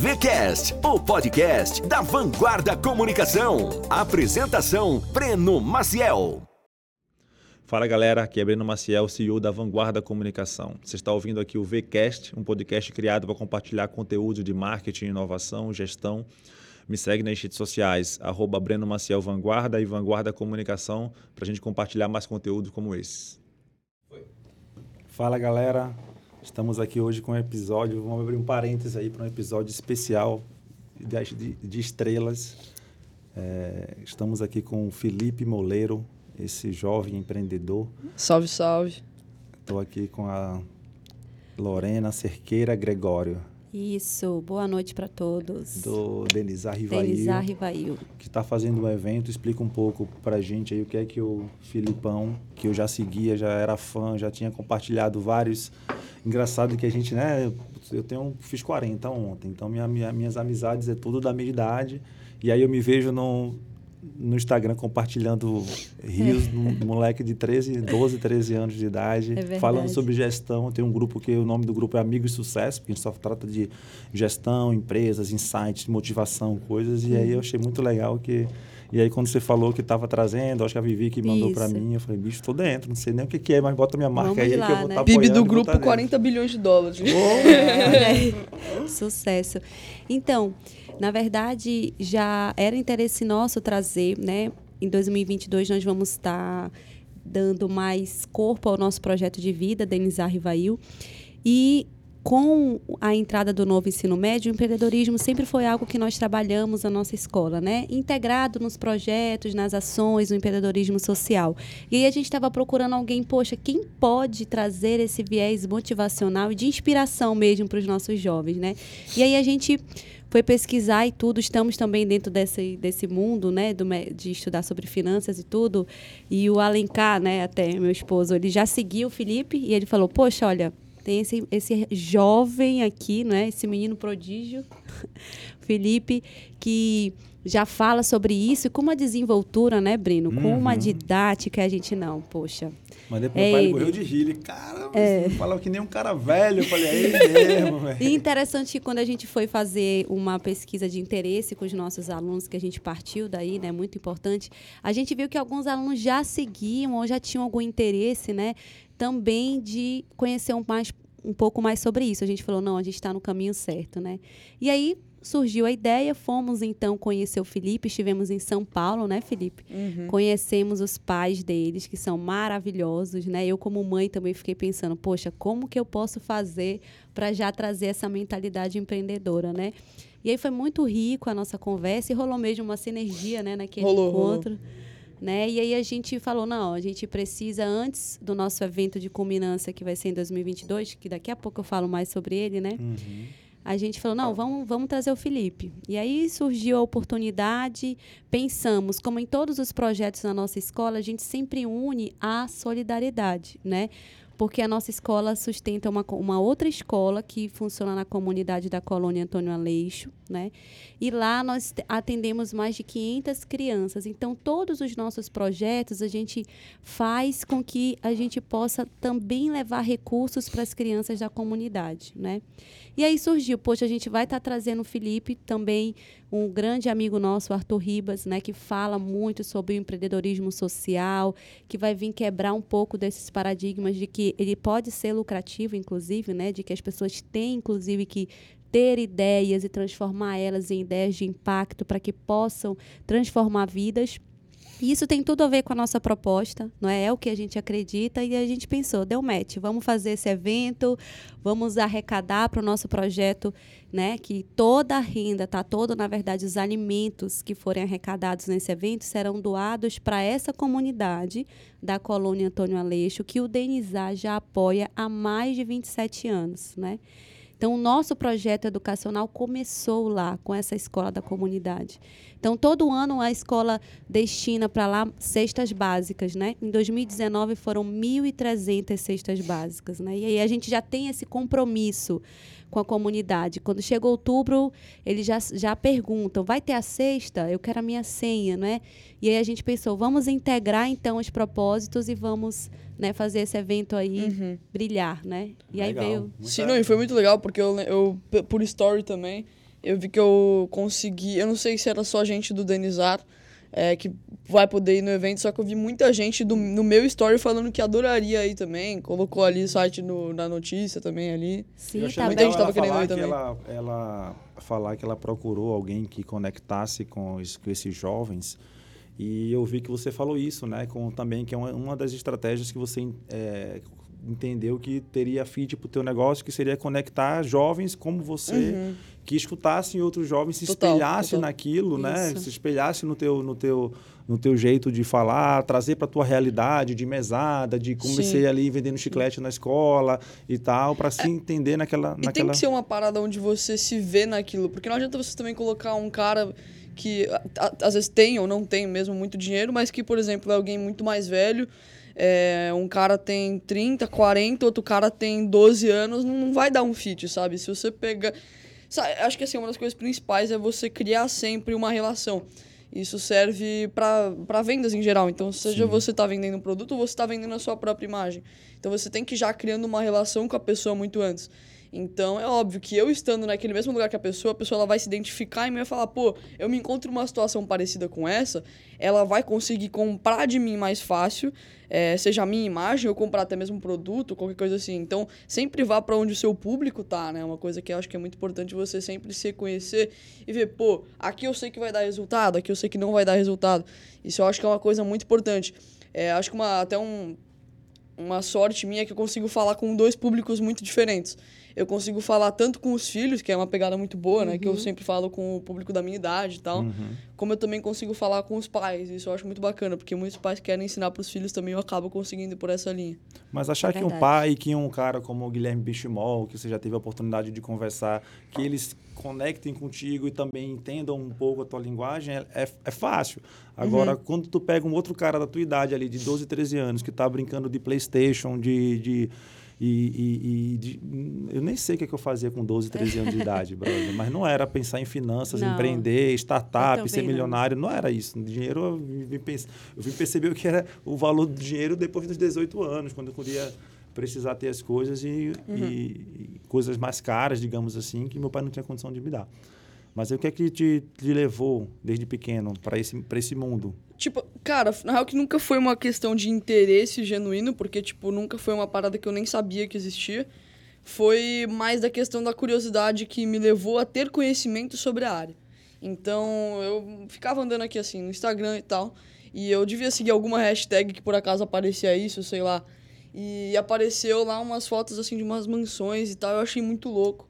VCast, o podcast da Vanguarda Comunicação. Apresentação: Breno Maciel. Fala galera, aqui é Breno Maciel, CEO da Vanguarda Comunicação. Você está ouvindo aqui o VCast, um podcast criado para compartilhar conteúdo de marketing, inovação, gestão. Me segue nas redes sociais, arroba Breno Maciel Vanguarda e Vanguarda Comunicação, para a gente compartilhar mais conteúdo como esse. Fala galera, estamos aqui hoje com um episódio, vamos abrir um parênteses aí para um episódio especial de, de, de estrelas. É, estamos aqui com o Felipe Moleiro, esse jovem empreendedor. Salve, salve. Estou aqui com a Lorena Cerqueira Gregório. Isso, boa noite para todos. Do Denizar Rivail. Denizar Rivail. Que está fazendo um evento. Explica um pouco para a gente aí o que é que o Filipão, que eu já seguia, já era fã, já tinha compartilhado vários. Engraçado que a gente, né? Eu tenho, fiz 40 ontem, então minha, minha, minhas amizades é tudo da minha idade. E aí eu me vejo no, no Instagram compartilhando rios de um moleque de 13, 12, 13 anos de idade, É falando sobre gestão. Tem um grupo que o nome do grupo é Amigo e Sucesso, porque a gente só trata de gestão, empresas, insights, motivação, coisas. E aí eu achei muito legal que. E aí, quando você falou que estava trazendo, acho que a Vivi que mandou para mim, eu falei, bicho, tô dentro, não sei nem o que, que é, mas bota minha marca Vamos aí lá, que eu vou né? estar tá PIB do grupo, tá dentro. 40 bilhões de dólares. Sucesso. Então, na verdade, já era interesse nosso trazer, né? Em 2022 nós vamos estar dando mais corpo ao nosso projeto de vida, Denizar Rivail. E com a entrada do novo ensino médio, o empreendedorismo sempre foi algo que nós trabalhamos na nossa escola, né? Integrado nos projetos, nas ações, no empreendedorismo social. E aí a gente estava procurando alguém, poxa, quem pode trazer esse viés motivacional e de inspiração mesmo para os nossos jovens, né? E aí a gente foi pesquisar e tudo, estamos também dentro desse, desse mundo, né, do, de estudar sobre finanças e tudo. E o Alencar, né, até meu esposo, ele já seguiu o Felipe e ele falou: Poxa, olha, tem esse, esse jovem aqui, né, esse menino prodígio, Felipe, que já fala sobre isso e com uma desenvoltura, né, Breno? Com uma Uhum. didática, a gente não, poxa. Mandei pro É meu pai, ele morreu de rir. Cara, você falava que nem um cara velho. Eu falei, é ele mesmo, velho. E interessante que quando a gente foi fazer uma pesquisa de interesse com os nossos alunos, que a gente partiu daí, né, muito importante, a gente viu que alguns alunos já seguiam ou já tinham algum interesse, né, também de conhecer um, mais, um pouco mais sobre isso. A gente falou, não, a gente está no caminho certo, né? E aí surgiu a ideia, fomos então conhecer o Felipe, estivemos em São Paulo, né, Felipe? Conhecemos os pais deles, que são maravilhosos, né? Eu, como mãe, também fiquei pensando, poxa, como que eu posso fazer para já trazer essa mentalidade empreendedora, né? E aí foi muito rico a nossa conversa e rolou mesmo uma sinergia, né, naquele Rolou, rolou. Né? E aí a gente falou, não, a gente precisa, antes do nosso evento de culminância, que vai ser em 2022, que daqui a pouco eu falo mais sobre ele, né? Uhum. a gente falou, não, vamos, vamos trazer o Felipe. E aí surgiu a oportunidade, pensamos, como em todos os projetos na nossa escola, a gente sempre une a solidariedade, né? Porque a nossa escola sustenta uma, uma outra escola que funciona na comunidade da colônia Antônio Aleixo, né? E lá nós te- atendemos mais de 500 crianças. Então, todos os nossos projetos, a gente faz com que a gente possa também levar recursos para as crianças da comunidade, né? E aí surgiu, poxa, a gente vai estar trazendo o Felipe, também um grande amigo nosso, Arthur Ribas, né, que fala muito sobre o empreendedorismo social, que vai vir quebrar um pouco desses paradigmas de que ele pode ser lucrativo, inclusive, né, de que as pessoas têm, inclusive, que ter ideias e transformar elas em ideias de impacto para que possam transformar vidas. E isso tem tudo a ver com a nossa proposta, não é? É o que a gente acredita e a gente pensou, deu match, vamos fazer esse evento, vamos arrecadar para o nosso projeto, né? Que toda a renda, tá? Todo, na verdade, os alimentos que forem arrecadados nesse evento serão doados para essa comunidade da colônia Antônio Aleixo, que o Denizar já apoia há mais de 27 anos, né? Então, o nosso projeto educacional começou lá, com essa escola da comunidade. Então, todo ano a escola destina para lá cestas básicas, né? Em 2019 foram 1.300 cestas básicas, né? E aí a gente já tem esse compromisso com a comunidade. Quando chega outubro, eles já, já perguntam: vai ter a cesta? Eu quero a minha senha, né? E aí a gente pensou: vamos integrar então os propósitos e vamos né, fazer esse evento aí brilhar, né? E aí Legal. veio. Muita- Sim, não, e foi muito legal, porque eu, eu, por story também, eu vi que eu consegui. Eu não sei se era só gente do Denizar é, que vai poder ir no evento, só que eu vi muita gente do, no meu story falando que adoraria ir também. Colocou ali o site no, na notícia também ali. Sim, Eu achei tá muita gente bem. tava ela querendo ir que também. Ela, ela falar que ela procurou alguém que conectasse com, os- com esses jovens. E eu vi que você falou isso, né? Com, também que é uma, uma das estratégias que você é, entendeu que teria fit para o teu negócio, que seria conectar jovens como você, que escutassem outros jovens, se Uhum. Total, espelhassem total. naquilo, né? Isso. Se espelhassem no teu, no teu, no teu jeito de falar, trazer para tua realidade de mesada, de comecei Sim. ali vendendo chiclete na escola e tal, para se entender naquela, E tem naquela... que ser uma parada onde você se vê naquilo, porque não adianta você também colocar um cara que às vezes tem ou não tem mesmo muito dinheiro, mas que, por exemplo, é alguém muito mais velho. é, um cara tem 30, 40, outro cara tem 12 anos, não, não vai dar um fit, sabe? Se você pega. Sabe, acho que assim, uma das coisas principais é você criar sempre uma relação. Isso serve para vendas em geral. Então, seja Sim. você está vendendo um produto ou você está vendendo a sua própria imagem. Então, você tem que ir já criando uma relação com a pessoa muito antes. Então, é óbvio que eu estando naquele mesmo lugar que a pessoa, a pessoa ela vai se identificar e me vai falar, pô, eu me encontro numa situação parecida com essa, ela vai conseguir comprar de mim mais fácil, é, seja a minha imagem ou comprar até mesmo um produto, qualquer coisa assim. Então, sempre vá para onde o seu público tá, né? Uma coisa que eu acho que é muito importante você sempre se conhecer e ver, pô, aqui eu sei que vai dar resultado, aqui eu sei que não vai dar resultado. Isso eu acho que é uma coisa muito importante. É, acho que uma, até um, uma sorte minha é que eu consigo falar com dois públicos muito diferentes. Eu consigo falar tanto com os filhos, que é uma pegada muito boa, né? Que eu sempre falo com o público da minha idade e tal. Como eu também consigo falar com os pais. Isso eu acho muito bacana, porque muitos pais querem ensinar para os filhos também, eu acabo conseguindo ir por essa linha. Mas achar que um pai, que um cara como o Guilherme Bichimol, que você já teve a oportunidade de conversar, que eles conectem contigo e também entendam um pouco a tua linguagem, é, é, é fácil. Agora, Uhum. quando tu pega um outro cara da tua idade ali, de 12, 13 anos, que tá brincando de Playstation, de... de e, e- e de- eu nem sei o que, é que eu fazia com 12, 13 anos de idade, brother. Mas não era pensar em finanças, Não. empreender, startup, ser não. milionário. Não era isso. Dinheiro, eu vim, pens- eu vim perceber o que era o valor do dinheiro depois dos 18 anos, quando eu podia precisar ter as coisas e, e- e coisas mais caras, digamos assim, que meu pai não tinha condição de me dar. Mas o que é que te, te levou desde pequeno para esse, esse mundo? Tipo, cara, na real que nunca foi uma questão de interesse genuíno, porque, tipo, nunca foi uma parada que eu nem sabia que existia. Foi mais da questão da curiosidade que me levou a ter conhecimento sobre a área. Então, eu ficava andando aqui assim no Instagram e tal, e eu devia seguir alguma hashtag que por acaso aparecia isso, sei lá. E apareceu lá umas fotos assim de umas mansões e tal, eu achei muito louco.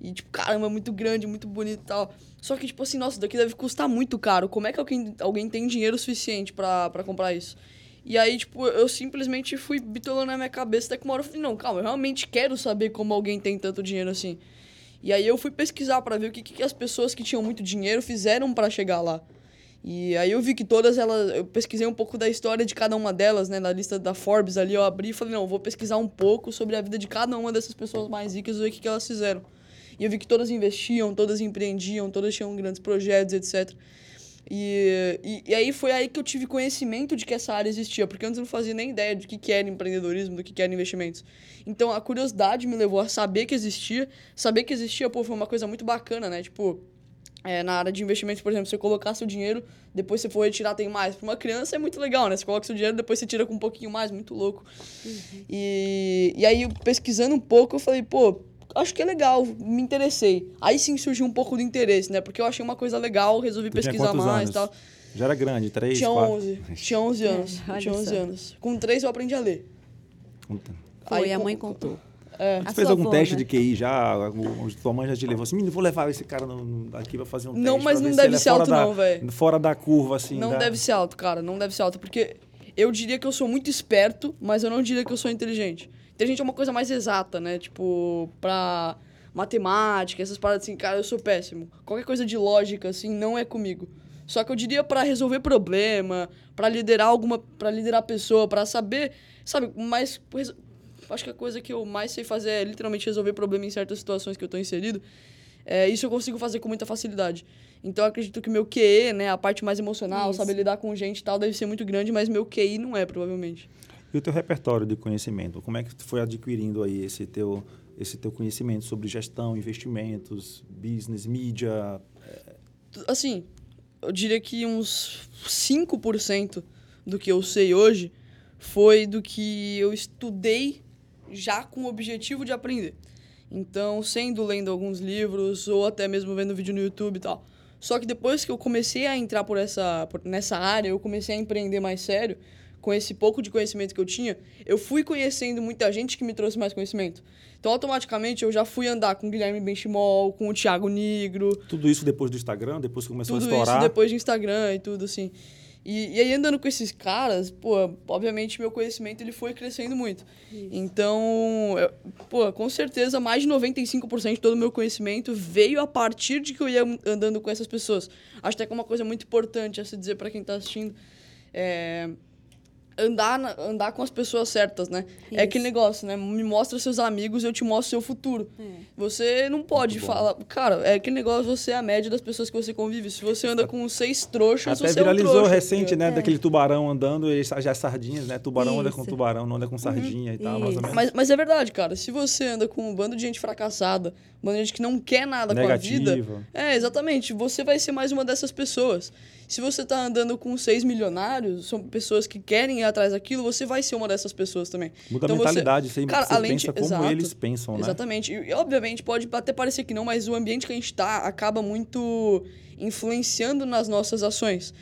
E, tipo, caramba, muito grande, muito bonito e tal. Só que, tipo assim, nossa, isso daqui deve custar muito caro. Como é que alguém, alguém tem dinheiro suficiente pra comprar isso? E aí, tipo, eu simplesmente fui bitolando na minha cabeça, até que uma hora eu falei, não, calma, eu realmente quero saber como alguém tem tanto dinheiro assim. E aí eu fui pesquisar pra ver o que, que as pessoas que tinham muito dinheiro fizeram pra chegar lá. E aí eu vi que todas elas. Eu pesquisei um pouco da história de cada uma delas, né? Na lista da Forbes ali, eu abri e falei, não, vou pesquisar um pouco sobre a vida de cada uma dessas pessoas mais ricas e ver o que, que elas fizeram. E eu vi que todas investiam, todas empreendiam, todas tinham grandes projetos, etc. E, e, e aí foi aí que eu tive conhecimento de que essa área existia, porque antes eu não fazia nem ideia de que, que era empreendedorismo, do que, que era investimentos. Então a curiosidade me levou a saber que existia. Saber que existia, pô, foi uma coisa muito bacana, né? Tipo, é, na área de investimentos, por exemplo, você colocar seu dinheiro, depois você for retirar, tem mais. Para uma criança é muito legal, né? Você coloca seu dinheiro, depois você tira com um pouquinho mais, muito louco. E, e aí, pesquisando um pouco, eu falei, pô, acho que é legal, me interessei. Aí sim surgiu um pouco do interesse, né? Porque eu achei uma coisa legal, resolvi Tu pesquisar mais e tal. Já era grande, três, Tinha quatro? 11, tinha 11 anos. olha tinha 11 só. anos. Com 3 eu aprendi a ler. Foi, Aí, a com- mãe contou. É. A Você fez algum avó, teste né? de QI já? O- Tua mãe já te levou assim, menino, vou levar esse cara no- no- aqui pra fazer um teste. Não, mas não se deve ele é ser alto da- não, velho. Fora da curva, assim. Não da- deve ser alto, cara. Não deve ser alto. Porque eu diria que eu sou muito esperto, mas eu não diria que eu sou inteligente. Inteligente é uma coisa mais exata, né? Tipo, pra matemática, essas paradas assim, cara, eu sou péssimo. Qualquer coisa de lógica, assim, não é comigo. Só que eu diria pra resolver problema, pra liderar alguma. para liderar pessoa, pra saber. Sabe, mais. Acho que a coisa que eu mais sei fazer é literalmente resolver problema em certas situações que eu tô inserido. É, isso eu consigo fazer com muita facilidade. Então eu acredito que meu QE, né, a parte mais emocional, Isso. saber lidar com gente e tal, deve ser muito grande, mas meu QI não é, provavelmente. E o teu repertório de conhecimento? Como é que tu foi adquirindo aí esse teu, esse teu conhecimento sobre gestão, investimentos, business, mídia? Assim, eu diria que uns 5% do que eu sei hoje foi do que eu estudei já com o objetivo de aprender. Então, sendo lendo alguns livros ou até mesmo vendo vídeo no YouTube e tal. Só que depois que eu comecei a entrar por essa, por, nessa área, eu comecei a empreender mais sério, com esse pouco de conhecimento que eu tinha, eu fui conhecendo muita gente que me trouxe mais conhecimento. Então, automaticamente, eu já fui andar com o Guilherme Benchimol, com o Thiago Negro. Tudo isso depois do Instagram, depois que começou tudo a estourar? isso depois do Instagram e tudo, assim. E, e aí, andando com esses caras, pô, obviamente, meu conhecimento ele foi crescendo muito. Então, eu, pô, com certeza, mais de 95% de todo o meu conhecimento veio a partir de que eu ia andando com essas pessoas. Acho até que é uma coisa muito importante a se dizer para quem está assistindo. É, andar, na- andar com as pessoas certas, né? É Isso. aquele negócio, né? Me mostra seus amigos, eu te mostro seu futuro. Você não pode falar. Cara, é aquele negócio, você é a média das pessoas que você convive. Se você anda com seis trouxas, Até você é um viralizou trouxa. recente, né? Daquele tubarão andando, e já sardinhas, né? Tubarão anda com Isso. tubarão, não anda com sardinha e tal, mais ou Isso. menos. Mas, mas é verdade, cara. Se você anda com um bando de gente fracassada, um bando de gente que não quer nada com a vida. É, exatamente. Você vai ser mais uma dessas pessoas. Se você tá andando com seis milionários, são pessoas que querem ir atrás daquilo, você vai ser uma dessas pessoas também. Muda Então a mentalidade, você, Cara, você além pensa de- como exato. eles pensam, né? Exatamente. E, obviamente pode até parecer que não, mas o ambiente que a gente tá acaba muito influenciando nas nossas ações.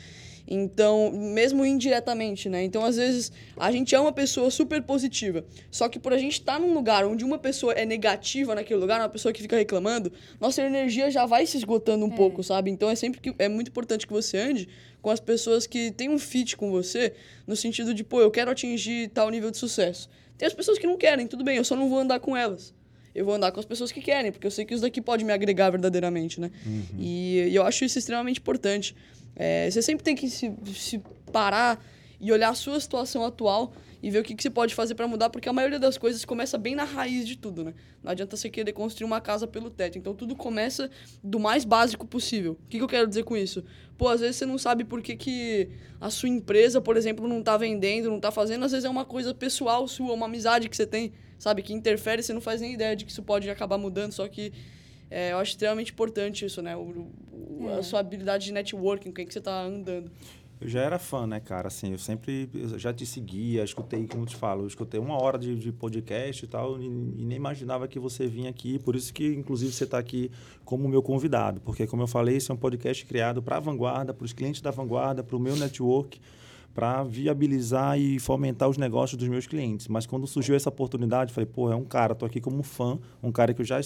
Então, mesmo indiretamente, né? Então, às vezes, a gente é uma pessoa super positiva. Só que por a gente estar num lugar onde uma pessoa é negativa naquele lugar, uma pessoa que fica reclamando, nossa energia já vai se esgotando um pouco, sabe? Então, é sempre que é muito importante que você ande com as pessoas que têm um fit com você, no sentido de, pô, eu quero atingir tal nível de sucesso. Tem as pessoas que não querem, tudo bem, eu só não vou andar com elas. Eu vou andar com as pessoas que querem, porque eu sei que isso daqui pode me agregar verdadeiramente, né? E, e eu acho isso extremamente importante. É, você sempre tem que se, se parar e olhar a sua situação atual e ver o que, que você pode fazer para mudar, porque a maioria das coisas começa bem na raiz de tudo, né? Não adianta você querer construir uma casa pelo teto. Então tudo começa do mais básico possível. O que, que eu quero dizer com isso? Pô, às vezes você não sabe por que, que a sua empresa, por exemplo, não tá vendendo, não tá fazendo. Às vezes é uma coisa pessoal sua, uma amizade que você tem, sabe? Que interfere, você não faz nem ideia de que isso pode acabar mudando. Só que é, eu acho extremamente importante isso, né? O, o- A sua habilidade de networking, com quem que você tá andando. Eu já era fã, né, cara? Assim, eu sempre eu já te seguia, escutei, como eu te falo, eu escutei uma hora de, de podcast e tal, e, e nem imaginava que você vinha aqui. Por isso que, inclusive, você está aqui como meu convidado. Porque, como eu falei, esse é um podcast criado para a vanguarda, para os clientes da vanguarda, para o meu network, para viabilizar e fomentar os negócios dos meus clientes. Mas quando surgiu essa oportunidade, falei, pô, é um cara, tô aqui como fã, um cara que eu já,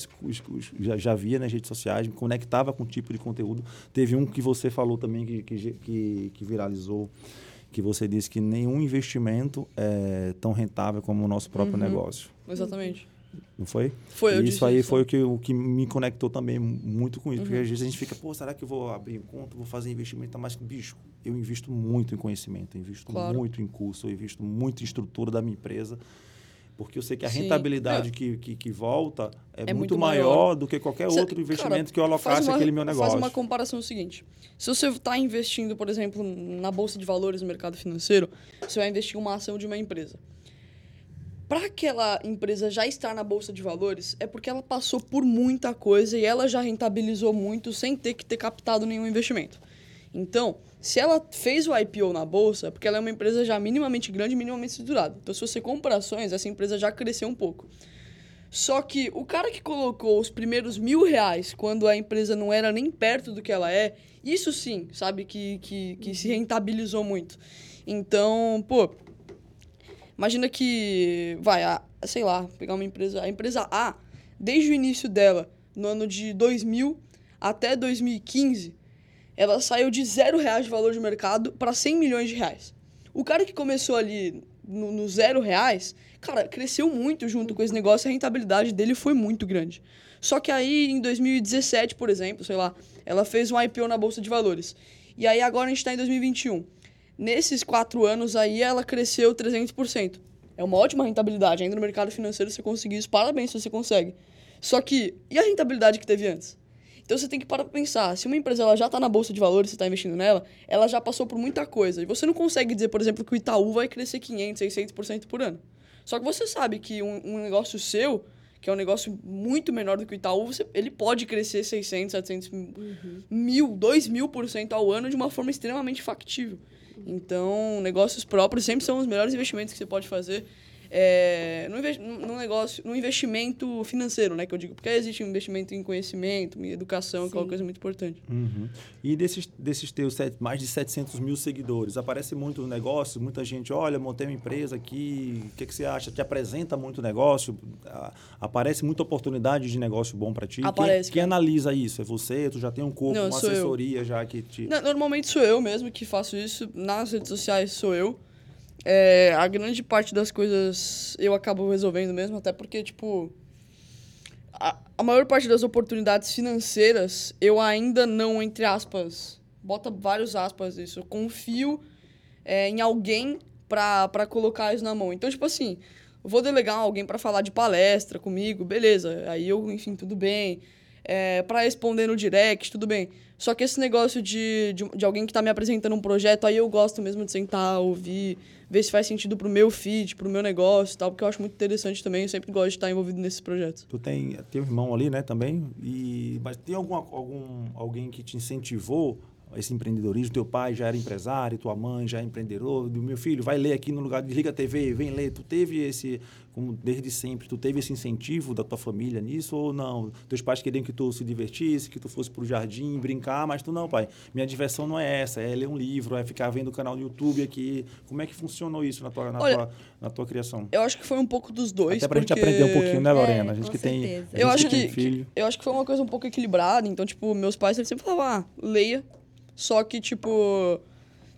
já, já via nas redes sociais, me conectava com o tipo de conteúdo. Teve um que você falou também que, que, que, que viralizou, que você disse que nenhum investimento é tão rentável como o nosso próprio negócio. Exatamente. Não foi? Foi, eu isso aí foi o que, o que me conectou também muito com isso. Uhum. Porque às vezes a gente fica, pô, será que eu vou abrir um conta, vou fazer investimento? Mas, bicho, eu invisto muito em conhecimento, eu invisto Claro. muito em curso, eu invisto muito em estrutura da minha empresa. Porque eu sei que a Sim. rentabilidade É. que, que, que volta é, É muito, muito maior, maior. do que qualquer Cê- outro investimento cara, que eu alocasse uma- aquele meu negócio. Faz uma comparação seguinte. Se você está investindo, por exemplo, na bolsa de valores no mercado financeiro, você vai investir em uma ação de uma empresa. Para aquela empresa já estar na bolsa de valores, é porque ela passou por muita coisa e ela já rentabilizou muito sem ter que ter captado nenhum investimento. Então, se ela fez o IPO na bolsa, é porque ela é uma empresa já minimamente grande, minimamente estruturada. Então, se você compra ações, essa empresa já cresceu um pouco. Só que o cara que colocou os primeiros mil reais quando a empresa não era nem perto do que ela é, isso sim, sabe, que, que, que se rentabilizou muito. Então, pô, imagina que, vai, a, sei lá, pegar uma empresa, a empresa A, desde o início dela, no ano de 2000 até 2015, ela saiu de zero reais de valor de mercado para 100 milhões de reais. O cara que começou ali no, no zero reais, cara, cresceu muito junto com esse negócio, a rentabilidade dele foi muito grande. Só que aí, em 2017, por exemplo, sei lá, ela fez um IPO na Bolsa de Valores. E aí agora a gente está em 2021. Nesses quatro anos aí, ela cresceu 300%. É uma ótima rentabilidade. Ainda no mercado financeiro você conseguir isso, parabéns se você consegue. Só que, e a rentabilidade que teve antes? Então você tem que parar pra pensar. Se uma empresa ela já está na bolsa de valores, você está investindo nela, ela já passou por muita coisa. E você não consegue dizer, por exemplo, que o Itaú vai crescer 500, 600% por ano. Só que você sabe que um, um negócio seu, que é um negócio muito menor do que o Itaú, você, ele pode crescer 600, 700 uhum. mil, 2 mil por cento ao ano de uma forma extremamente factível. Então, negócios próprios sempre são os melhores investimentos que você pode fazer é, no, no negócio, no investimento financeiro, né? Que eu digo, porque existe um investimento em conhecimento, em educação, Sim. que é uma coisa muito importante. Uhum. E desses, desses teus set, mais de 700 mil seguidores, aparece muito negócio, muita gente, olha, montei uma empresa aqui, o que, que você acha? Te apresenta muito negócio, aparece muita oportunidade de negócio bom para ti. Aparece. Quem, quem, analisa isso? É você? Tu já tem um corpo, Não, uma assessoria eu. já que te... Não, normalmente sou eu mesmo que faço isso. Nas redes sociais sou eu. É, a grande parte das coisas eu acabo resolvendo mesmo, até porque, tipo. A, a maior parte das oportunidades financeiras eu ainda não, entre aspas, bota vários aspas isso, eu confio é, em alguém para colocar isso na mão. Então, tipo assim, vou delegar alguém para falar de palestra comigo, beleza. Aí eu, enfim, tudo bem. É, para responder no direct, tudo bem. Só que esse negócio de, de, de alguém que está me apresentando um projeto, aí eu gosto mesmo de sentar, ouvir, ver se faz sentido pro meu feed, pro meu negócio e tal, porque eu acho muito interessante também, eu sempre gosto de estar envolvido nesses projetos. Tu tem, um irmão ali, né, também, e, mas tem algum, algum, alguém que te incentivou esse empreendedorismo, teu pai já era empresário, tua mãe já é empreendedor, meu filho, vai ler aqui no lugar, desliga a TV, vem ler. Tu teve esse, como desde sempre, tu teve esse incentivo da tua família nisso ou não? Teus pais queriam que tu se divertisse, que tu fosse pro jardim, brincar, mas tu não, pai. Minha diversão não é essa, é ler um livro, é ficar vendo o canal do YouTube aqui. Como é que funcionou isso na tua, na, Olha, tua, na tua criação? Eu acho que foi um pouco dos dois. Até pra porque... gente aprender um pouquinho, né, Lorena? É, a gente que certeza. tem. Eu acho que, que, eu acho que foi uma coisa um pouco equilibrada. Então, tipo, meus pais sempre falavam, ah, leia só que, tipo,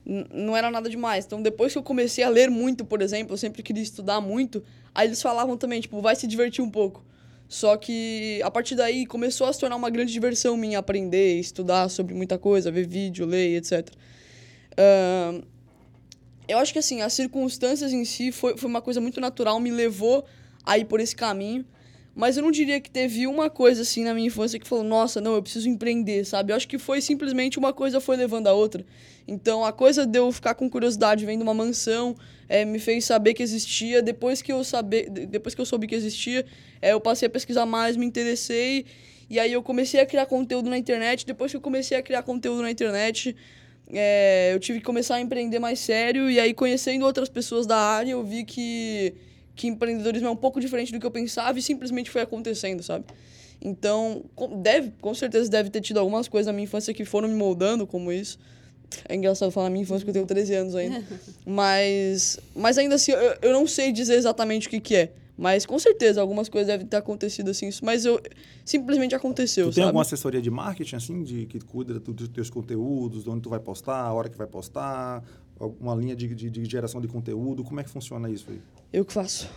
não era nada demais. Então, depois que eu comecei a ler muito, por exemplo, eu sempre queria estudar muito, aí eles falavam também, tipo, vai se divertir um pouco. Só que a partir daí começou a se tornar uma grande diversão minha aprender, estudar sobre muita coisa, ver vídeo, ler, etc. Uh, eu acho que assim, as circunstâncias em si foi, foi uma coisa muito natural, me levou a ir por esse caminho. Mas eu não diria que teve uma coisa assim na minha infância que falou, nossa, não, eu preciso empreender, sabe? Eu acho que foi simplesmente uma coisa foi levando a outra. Então a coisa de eu ficar com curiosidade vendo uma mansão é, me fez saber que existia. Depois que eu saber, depois que eu soube que existia, é, eu passei a pesquisar mais, me interessei. E aí eu comecei a criar conteúdo na internet. Depois que eu comecei a criar conteúdo na internet, é, eu tive que começar a empreender mais sério. E aí, conhecendo outras pessoas da área, eu vi que que empreendedorismo é um pouco diferente do que eu pensava e simplesmente foi acontecendo, sabe? Então, deve, com certeza deve ter tido algumas coisas na minha infância que foram me moldando como isso. É engraçado falar minha infância porque eu tenho 13 anos ainda. mas, mas ainda assim, eu, eu não sei dizer exatamente o que, que é. Mas com certeza algumas coisas devem ter acontecido assim, mas eu simplesmente aconteceu. Tu tem sabe? alguma assessoria de marketing assim, de que cuida dos teus conteúdos, de onde tu vai postar, a hora que vai postar, uma linha de, de, de geração de conteúdo? Como é que funciona isso aí? Eu que faço.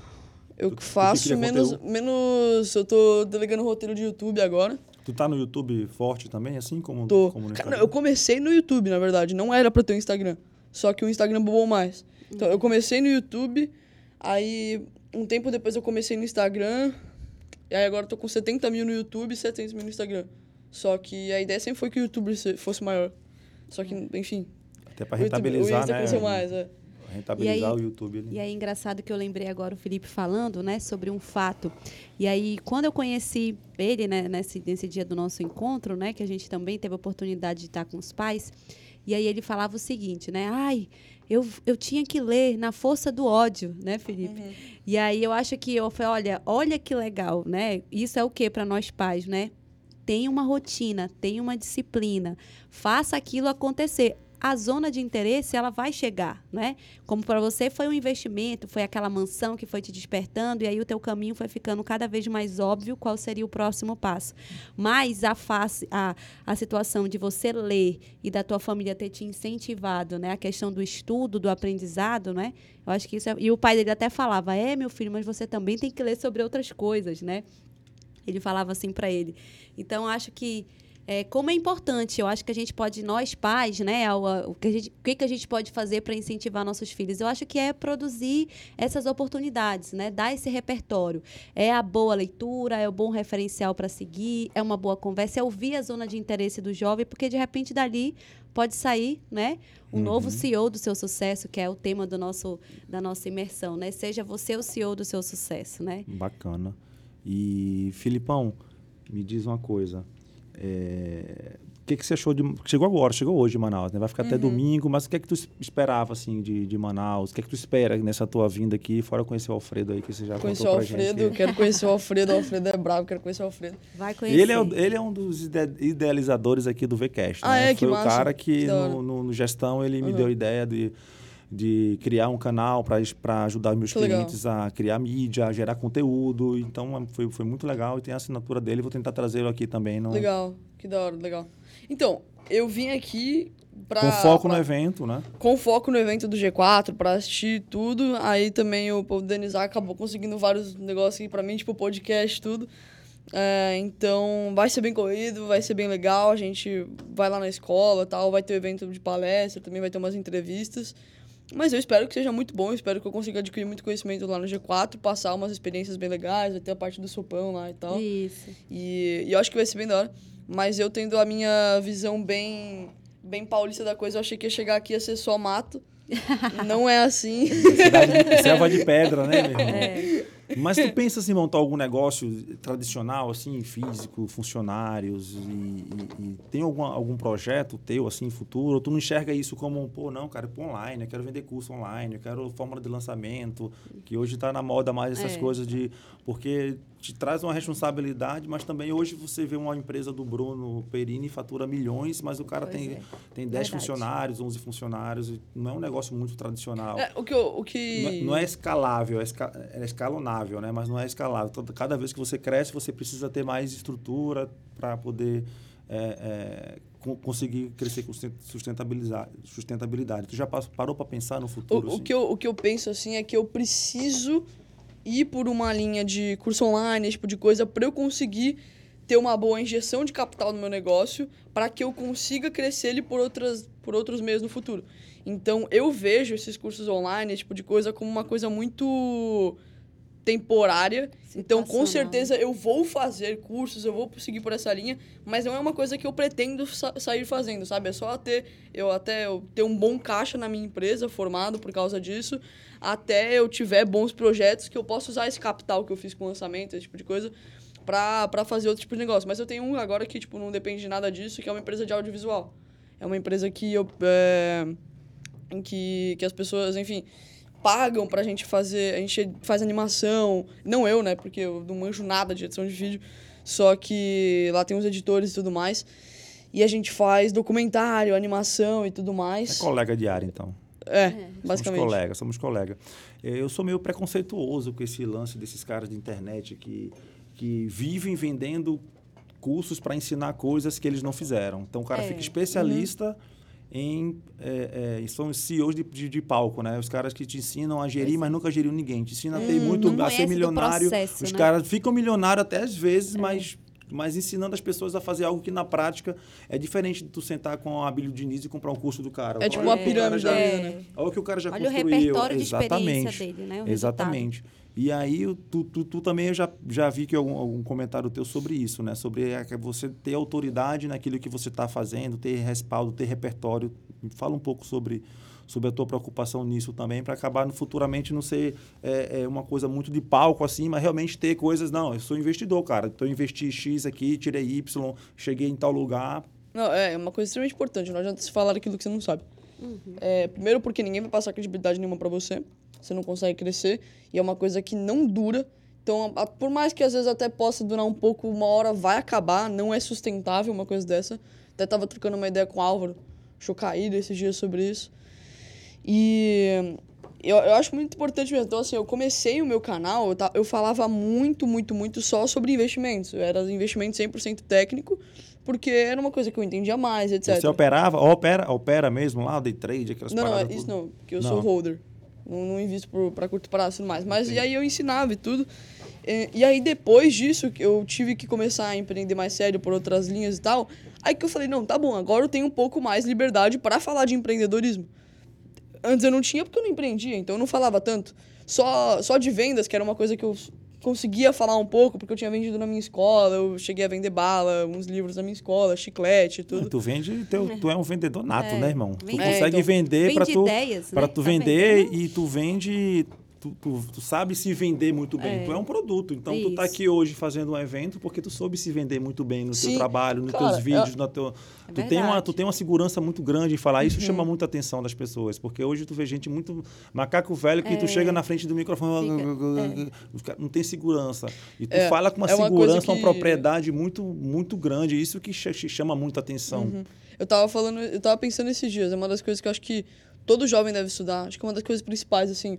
Eu tu, que faço, que menos, menos. Eu tô delegando roteiro de YouTube agora. Tu tá no YouTube forte também, assim como, tô. como no Cara, eu comecei no YouTube, na verdade. Não era pra ter um Instagram. Só que o Instagram bombou mais. Então, eu comecei no YouTube, aí um tempo depois eu comecei no Instagram, e aí agora eu tô com 70 mil no YouTube e 700 mil no Instagram. Só que a ideia sempre foi que o YouTube fosse maior. Só que, enfim. Até pra rentabilizar, YouTube, o Insta né? mais, é rentabilizar aí, o YouTube. Ali. E aí, engraçado que eu lembrei agora o Felipe falando, né, sobre um fato. E aí, quando eu conheci ele, né, nesse, nesse dia do nosso encontro, né, que a gente também teve a oportunidade de estar com os pais, e aí ele falava o seguinte, né, ai, eu, eu tinha que ler na força do ódio, né, Felipe? Uhum. E aí eu acho que eu falei, olha, olha que legal, né? Isso é o que para nós pais, né? Tem uma rotina, tem uma disciplina, faça aquilo acontecer a zona de interesse ela vai chegar, né? Como para você foi um investimento, foi aquela mansão que foi te despertando e aí o teu caminho foi ficando cada vez mais óbvio qual seria o próximo passo. Mas a face, a, a situação de você ler e da tua família ter te incentivado, né? A questão do estudo, do aprendizado, né? Eu acho que isso é, e o pai dele até falava: "É, meu filho, mas você também tem que ler sobre outras coisas, né?" Ele falava assim para ele. Então acho que é, como é importante, eu acho que a gente pode, nós pais, né, o, que, a gente, o que, que a gente pode fazer para incentivar nossos filhos? Eu acho que é produzir essas oportunidades, né, dar esse repertório. É a boa leitura, é o bom referencial para seguir, é uma boa conversa, é ouvir a zona de interesse do jovem, porque de repente dali pode sair, né, um uhum. novo CEO do seu sucesso, que é o tema do nosso, da nossa imersão, né? Seja você o CEO do seu sucesso, né? Bacana. E, Filipão, me diz uma coisa. É, o que, que você achou de. Chegou agora, chegou hoje em Manaus, né? Vai ficar uhum. até domingo, mas o que é que tu esperava, assim, de, de Manaus? O que é que tu espera nessa tua vinda aqui, fora conhecer o Alfredo aí, que você já conhecer contou pra Alfredo, gente? Conhecer o Alfredo, quero conhecer o Alfredo, o Alfredo é bravo, quero conhecer o Alfredo. Vai conhecer. Ele é, ele é um dos idealizadores aqui do VCast, ah, né? É, Foi o massa. cara que, que no, no, no, gestão, ele uhum. me deu a ideia de de criar um canal para ajudar os meus que clientes legal. a criar mídia, a gerar conteúdo. Então foi, foi muito legal e tem a assinatura dele. Vou tentar trazê-lo aqui também. No... Legal, que da hora, legal. Então, eu vim aqui Pra, com foco pra, no evento, né? Com foco no evento do G4, para assistir tudo. Aí também o povo Denizar acabou conseguindo vários negócios aqui para mim, tipo podcast, tudo. É, então vai ser bem corrido, vai ser bem legal. A gente vai lá na escola tal, vai ter evento de palestra, também vai ter umas entrevistas. Mas eu espero que seja muito bom, espero que eu consiga adquirir muito conhecimento lá no G4, passar umas experiências bem legais, vai ter a parte do sopão lá e tal. Isso. E, e eu acho que vai ser bem da hora. Mas eu tendo a minha visão bem, bem paulista da coisa, eu achei que ia chegar aqui ia ser só mato. Não é assim. Cidade, selva de pedra, né, meu irmão? É. Mas tu pensa assim, montar algum negócio tradicional, assim, físico, funcionários, e, e, e, tem algum, algum projeto teu, assim, futuro? Ou tu não enxerga isso como, pô, não, cara, pô, online, eu quero vender curso online, eu quero fórmula de lançamento, que hoje está na moda mais essas é. coisas de... Porque te traz uma responsabilidade, mas também hoje você vê uma empresa do Bruno Perini fatura milhões, mas o cara pois tem, é. tem 10 Verdade. funcionários, 11 funcionários, não é um negócio muito tradicional. É, o que... O que... Não, é, não é escalável, é, esca, é escalonável escalável, né? Mas não é escalável. Então, cada vez que você cresce, você precisa ter mais estrutura para poder é, é, conseguir crescer com sustentabilidade. sustentabilidade. Tu já parou para pensar no futuro? O, assim? o, que eu, o que eu penso assim é que eu preciso ir por uma linha de curso online, esse tipo de coisa, para eu conseguir ter uma boa injeção de capital no meu negócio, para que eu consiga crescer ele por, outras, por outros meios no futuro. Então, eu vejo esses cursos online, esse tipo de coisa, como uma coisa muito temporária. Então, com certeza, eu vou fazer cursos, eu vou seguir por essa linha, mas não é uma coisa que eu pretendo sa sair fazendo, sabe? É só ter, eu até eu ter um bom caixa na minha empresa, formado por causa disso, até eu tiver bons projetos que eu possa usar esse capital que eu fiz com lançamento, esse tipo de coisa, para fazer outro tipo de negócio. Mas eu tenho um agora que, tipo, não depende de nada disso, que é uma empresa de audiovisual. É uma empresa que eu... É, em que, que as pessoas, enfim pagam pra gente fazer. A gente faz animação. Não eu, né? Porque eu não manjo nada de edição de vídeo. Só que lá tem os editores e tudo mais. E a gente faz documentário, animação e tudo mais. É colega de área, então. É, é. basicamente. Somos colegas, somos colegas. Eu sou meio preconceituoso com esse lance desses caras de internet que, que vivem vendendo cursos para ensinar coisas que eles não fizeram. Então o cara é. fica especialista. Uhum em é, é, são CEOs de, de, de, palco, né? Os caras que te ensinam a gerir, mas nunca geriram ninguém. Te ensinam a ter hum, muito, a ser milionário. Processo, Os né? caras ficam milionários até às vezes, é. mas mas ensinando as pessoas a fazer algo que na prática é diferente de tu sentar com a Abílio Diniz e comprar um curso do cara. É tipo uma pirâmide, já, né? Olha o que o cara já Olha construiu. o repertório Exatamente. de dele, né? O Exatamente. Resultado. E aí, tu, tu, tu, também eu já, já vi que algum, algum comentário teu sobre isso, né? Sobre você ter autoridade naquilo que você está fazendo, ter respaldo, ter repertório. Fala um pouco sobre, sobre a tua preocupação nisso também, para acabar no, futuramente não ser é, é, uma coisa muito de palco assim, mas realmente ter coisas. Não, eu sou investidor, cara. Então, investi X aqui, tirei Y, cheguei em tal lugar. Não, é uma coisa extremamente importante. Não adianta se falar aquilo que você não sabe. Uhum. É, primeiro, porque ninguém vai passar credibilidade nenhuma para você você não consegue crescer e é uma coisa que não dura. Então, a, por mais que às vezes até possa durar um pouco, uma hora vai acabar, não é sustentável uma coisa dessa. Até tava trocando uma ideia com o Álvaro Chocaído esses dias sobre isso. E eu, eu acho muito importante mesmo. Então, assim, eu comecei o meu canal, eu, eu falava muito, muito, muito só sobre investimentos. Eu era investimento 100% técnico, porque era uma coisa que eu entendia mais, etc. Você operava, opera, opera mesmo lá, day trade, aquelas não, paradas? Não, isso não, porque eu não. sou holder. Não, não invisto para curto prazo e tudo mais. Mas Sim. e aí eu ensinava e tudo. E, e aí, depois disso, que eu tive que começar a empreender mais sério por outras linhas e tal. Aí que eu falei, não, tá bom, agora eu tenho um pouco mais liberdade para falar de empreendedorismo. Antes eu não tinha porque eu não empreendia, então eu não falava tanto. Só, só de vendas, que era uma coisa que eu conseguia falar um pouco, porque eu tinha vendido na minha escola, eu cheguei a vender bala, uns livros na minha escola, chiclete, tudo. Tu vende, teu, tu é um vendedor nato, É. né, irmão? Tu Vende- consegue É, então, vender para tu, ideias, pra né? tu Tá vender vendendo. e tu vende. Tu, tu, tu sabe se vender muito bem. É. Tu é um produto. Então, tu tá Isso. aqui hoje fazendo um evento porque tu soube se vender muito bem no teu Sim, trabalho, nos cara, teus vídeos, é- no teu. É tu, tem uma, tu tem uma segurança muito grande em falar. Uhum. Isso chama muito a atenção das pessoas. Porque hoje tu vê gente muito. Macaco velho que tu É. chega na frente do microfone. Fica- Não tem segurança. E tu É, fala com uma é uma segurança, uma que- propriedade muito, muito grande. Isso que ch- chama muita atenção. Uhum. Eu tava falando, eu tava pensando esses dias, é uma das coisas que eu acho que todo jovem deve estudar. Acho que é uma das coisas principais, assim.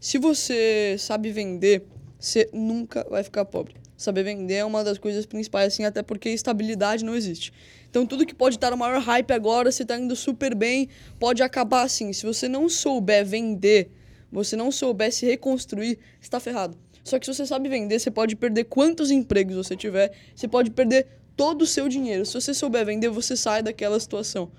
Se você sabe vender, você nunca vai ficar pobre. Saber vender é uma das coisas principais, assim, até porque estabilidade não existe. Então tudo que pode estar no maior hype agora, você tá indo super bem, pode acabar assim. Se você não souber vender, você não souber se reconstruir, você tá ferrado. Só que se você sabe vender, você pode perder quantos empregos você tiver, você pode perder todo o seu dinheiro. Se você souber vender, você sai daquela situação.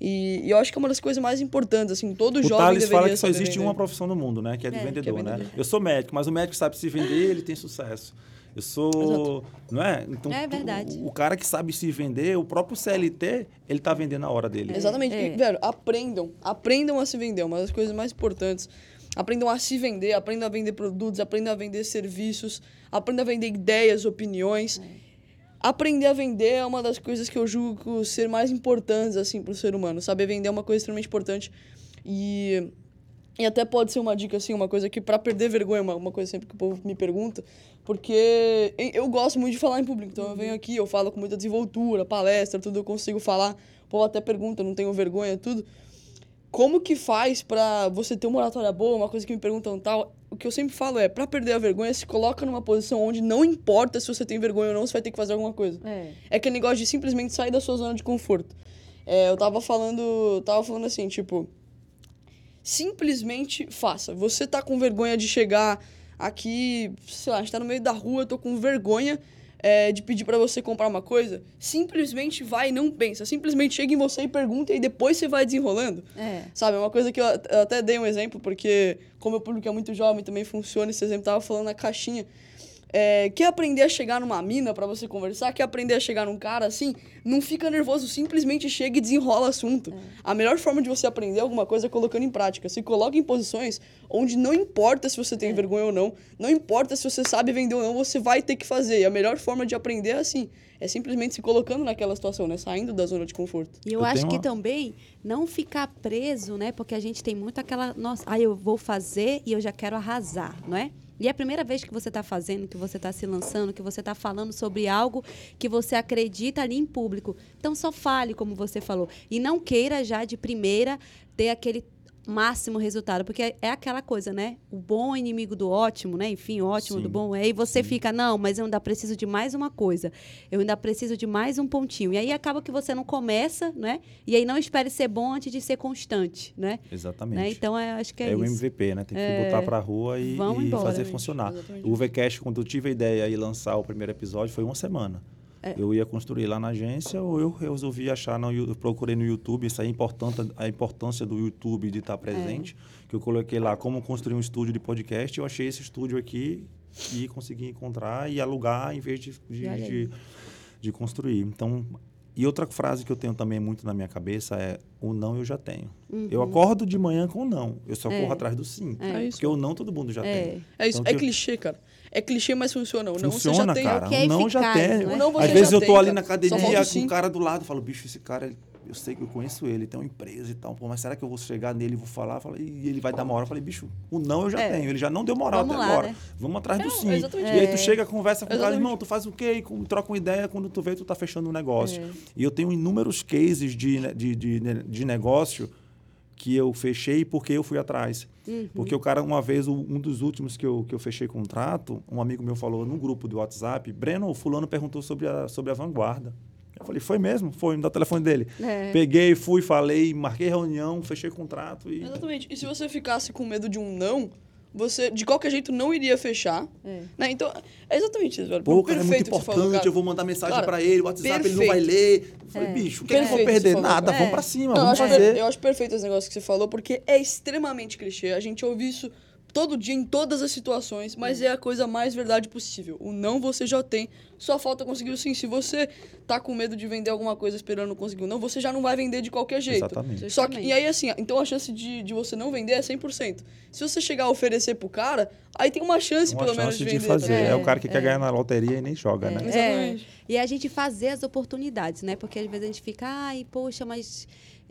E, e eu acho que é uma das coisas mais importantes, assim, todo O jovem Thales deveria fala que só saber existe vender. uma profissão no mundo, né? Que é de É, que é vendedor, né? vendedor. Eu sou médico, mas o médico sabe se vender, ele tem sucesso. Eu sou, não é? Então, É verdade. O, o cara que sabe se vender, o próprio CLT, ele tá vendendo a hora dele. Exatamente. É. E, velho, aprendam. Aprendam a se vender. é Uma das coisas mais importantes. Aprendam a se vender, aprendam a vender produtos, aprendam a vender serviços, aprendam a vender ideias, opiniões. Aprender a vender é uma das coisas que eu julgo ser mais importantes, assim, pro ser humano. Saber vender é uma coisa extremamente importante. E, e até pode ser uma dica, assim, uma coisa que, para perder vergonha, uma, uma coisa sempre que o povo me pergunta, porque eu gosto muito de falar em público. Então eu venho aqui, eu falo com muita desenvoltura, palestra, tudo, eu consigo falar. O povo até pergunta, não tenho vergonha, tudo. Como que faz pra você ter uma oratória boa, uma coisa que me perguntam tal? O que eu sempre falo é, pra perder a vergonha, se coloca numa posição onde não importa se você tem vergonha ou não, você vai ter que fazer alguma coisa. É. É aquele negócio de simplesmente sair da sua zona de conforto. É, eu tava falando, eu tava falando assim, tipo, simplesmente faça. Você tá com vergonha de chegar aqui, sei lá, a gente tá no meio da rua, eu tô com vergonha é, de pedir pra você comprar uma coisa, simplesmente vai e não pensa. Simplesmente chega em você e pergunta e depois você vai desenrolando. É. Sabe, é uma coisa que eu, eu até dei um exemplo, porque como o público é muito jovem, também funciona esse exemplo, tava falando na caixinha. É, quer aprender a chegar numa mina pra você conversar? Quer aprender a chegar num cara assim? Não fica nervoso, simplesmente chega e desenrola assunto. A melhor forma de você aprender alguma coisa é colocando em prática. Se coloca em posições onde não importa se você tem vergonha ou não, não importa se você sabe vender ou não, você vai ter que fazer. E a melhor forma de aprender é assim. É simplesmente se colocando naquela situação, né? Saindo da zona de conforto. E eu, Eu acho que uma- também não ficar preso, né? Porque a gente tem muito aquela, nossa, ah, eu vou fazer e eu já quero arrasar, não é? E é a primeira vez que você está fazendo, que você está se lançando, que você está falando sobre algo que você acredita ali em público. Então só fale, como você falou. E não queira já de primeira ter aquele máximo resultado, porque é- é aquela coisa, né? O bom é inimigo do ótimo, né? Enfim, o ótimo Sim, do bom é. E você fica, não, mas eu ainda preciso de mais uma coisa. Eu ainda preciso de mais um pontinho. E aí acaba que você não começa, né? E aí não espere ser bom antes de ser constante, né? Exatamente. né? Então, é, acho que é, É, o isso. MVP, né? Tem que botar pra rua e, e embora. fazer Exatamente, funcionar. exatamente. O VCast, quando eu tive a ideia de lançar o primeiro episódio, foi uma semana. É. Eu ia construir lá na agência ou eu resolvi achar, no, eu procurei no YouTube, isso aí é importante, a importância do YouTube de É. estar presente, que eu coloquei lá como construir um estúdio de podcast, eu achei esse estúdio aqui e consegui encontrar e alugar em vez de, de, de, de construir. Então, e outra frase que eu tenho também muito na minha cabeça é o não eu já tenho. Eu acordo de manhã com o não, eu só Uhum. É. corro atrás do sim. É isso. Porque o não todo mundo já É. tem. É isso, Então, é que- clichê, cara. É clichê, mas funciona. O não você já Funciona, tem. cara. é o não já tem. é? O não você Às já vezes eu tem, tô ali cara. na academia com o cara do lado, falo, bicho, esse cara, eu sei que eu conheço ele, tem uma empresa e tal, pô, mas será que eu vou chegar nele e vou falar? Fala, e ele vai dar moral. Eu falei, bicho, o não eu já É. tenho, ele já não deu moral Vamos até lá, agora. né? Vamos atrás do Não, sim. exatamente. E aí É. tu chega, conversa com o cara, irmão, tu faz o quê? E troca uma ideia, quando tu vê, tu tá fechando um negócio. É. E eu tenho inúmeros cases de, ne- de, de, de negócio que eu fechei porque eu fui atrás. Uhum. Porque o cara, uma vez, um dos últimos que eu, que eu fechei contrato, um amigo meu falou num grupo do WhatsApp, Breno, o fulano perguntou sobre a, sobre a vanguarda. Eu falei, foi mesmo? Foi, me dá o telefone dele. É. Peguei, fui, falei, marquei reunião, fechei contrato e... Exatamente. E se você ficasse com medo de um não, você de qualquer jeito não iria fechar. É. Né? Então, é exatamente isso, velho. Pô, cara, é muito Perfeito falou, importante, cara. eu vou mandar mensagem Cara, pra ele, o WhatsApp ele não vai ler. Eu falei, É. bicho, o que, é que eu vou Perfeito, perder? falou. Nada, É. vamos pra cima, Não, eu, vamos acho, fazer. eu acho perfeito esse negócio que você falou, porque é extremamente clichê. A gente ouve isso todo dia, em todas as situações, mas é a coisa mais verdade possível. O não você já tem, só falta conseguir o sim. Se você tá com medo de vender alguma coisa esperando conseguir o não, você já não vai vender de qualquer jeito. Exatamente. Só que, e aí, assim, então a chance de, de você não vender é 100%. Se você chegar a oferecer pro cara, aí tem uma chance, Uma pelo menos, chance de de vender. fazer. É, ligado? o cara que quer ganhar na loteria e nem joga, né? Exatamente. E a gente fazer as oportunidades, né? Porque às vezes a gente fica, ai, poxa, mas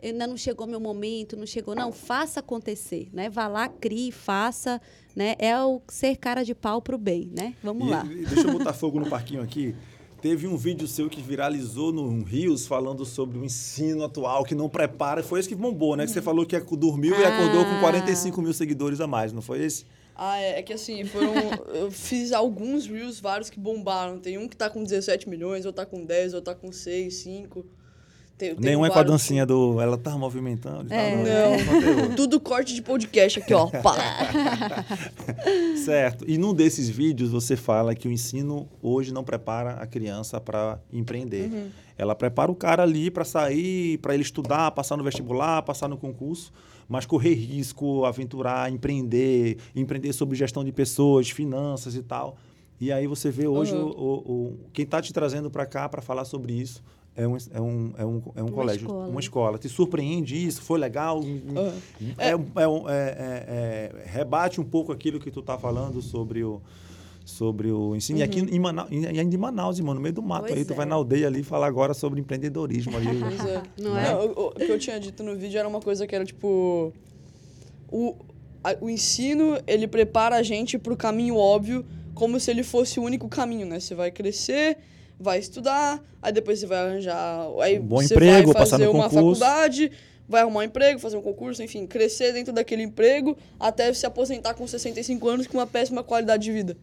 ainda não chegou meu momento, não chegou. Não, faça acontecer, né? Vá lá, crie, faça, né? É o ser cara de pau pro bem, né? Vamos E- lá. e deixa eu botar fogo no parquinho aqui. Teve um vídeo seu que viralizou no Rios falando sobre o ensino atual que não prepara. Foi esse que bombou, né? Que você falou que dormiu e acordou com Ah. 45 mil seguidores a mais, não foi esse? Ah, é, é que assim, foram. eu fiz alguns Reels, vários que bombaram. Tem um que tá com 17 milhões, outro tá com 10, outro tá com 6, 5. Tem, tem Nenhum é com a dancinha do. Ela tá movimentando. e tal, É. Não. Tudo corte de podcast aqui, ó. Pá. Certo. E num desses vídeos você fala que o ensino hoje não prepara a criança para empreender. Uhum. Ela prepara o cara ali para sair, para ele estudar, passar no vestibular, passar no concurso, mas correr risco, aventurar, empreender, empreender sobre gestão de pessoas, finanças e tal. E aí você vê hoje Uhum. o, o- o- quem está te trazendo para cá para falar sobre isso é um, é um, é um, é um Uma colégio, escola. uma escola. Te surpreende isso? Foi legal? Uhum. É, um- é um- é- é- é- rebate um pouco aquilo que tu tá falando sobre o sobre o ensino. E aqui em Manaus, e ainda em Manaus, irmão, no meio do mato. Pois aí tu é. vai na aldeia ali falar agora sobre empreendedorismo ali. Pois é. Não é? o, o- o que eu tinha dito no vídeo era uma coisa que era tipo. O, a- o ensino, ele prepara a gente pro caminho óbvio, como se ele fosse o único caminho, né? Você vai crescer, vai estudar, aí depois você vai arranjar. Aí Um bom você emprego, vai fazer uma concurso. faculdade, vai arrumar um emprego, fazer um concurso, enfim, crescer dentro daquele emprego até se aposentar com 65 anos com uma péssima qualidade de vida.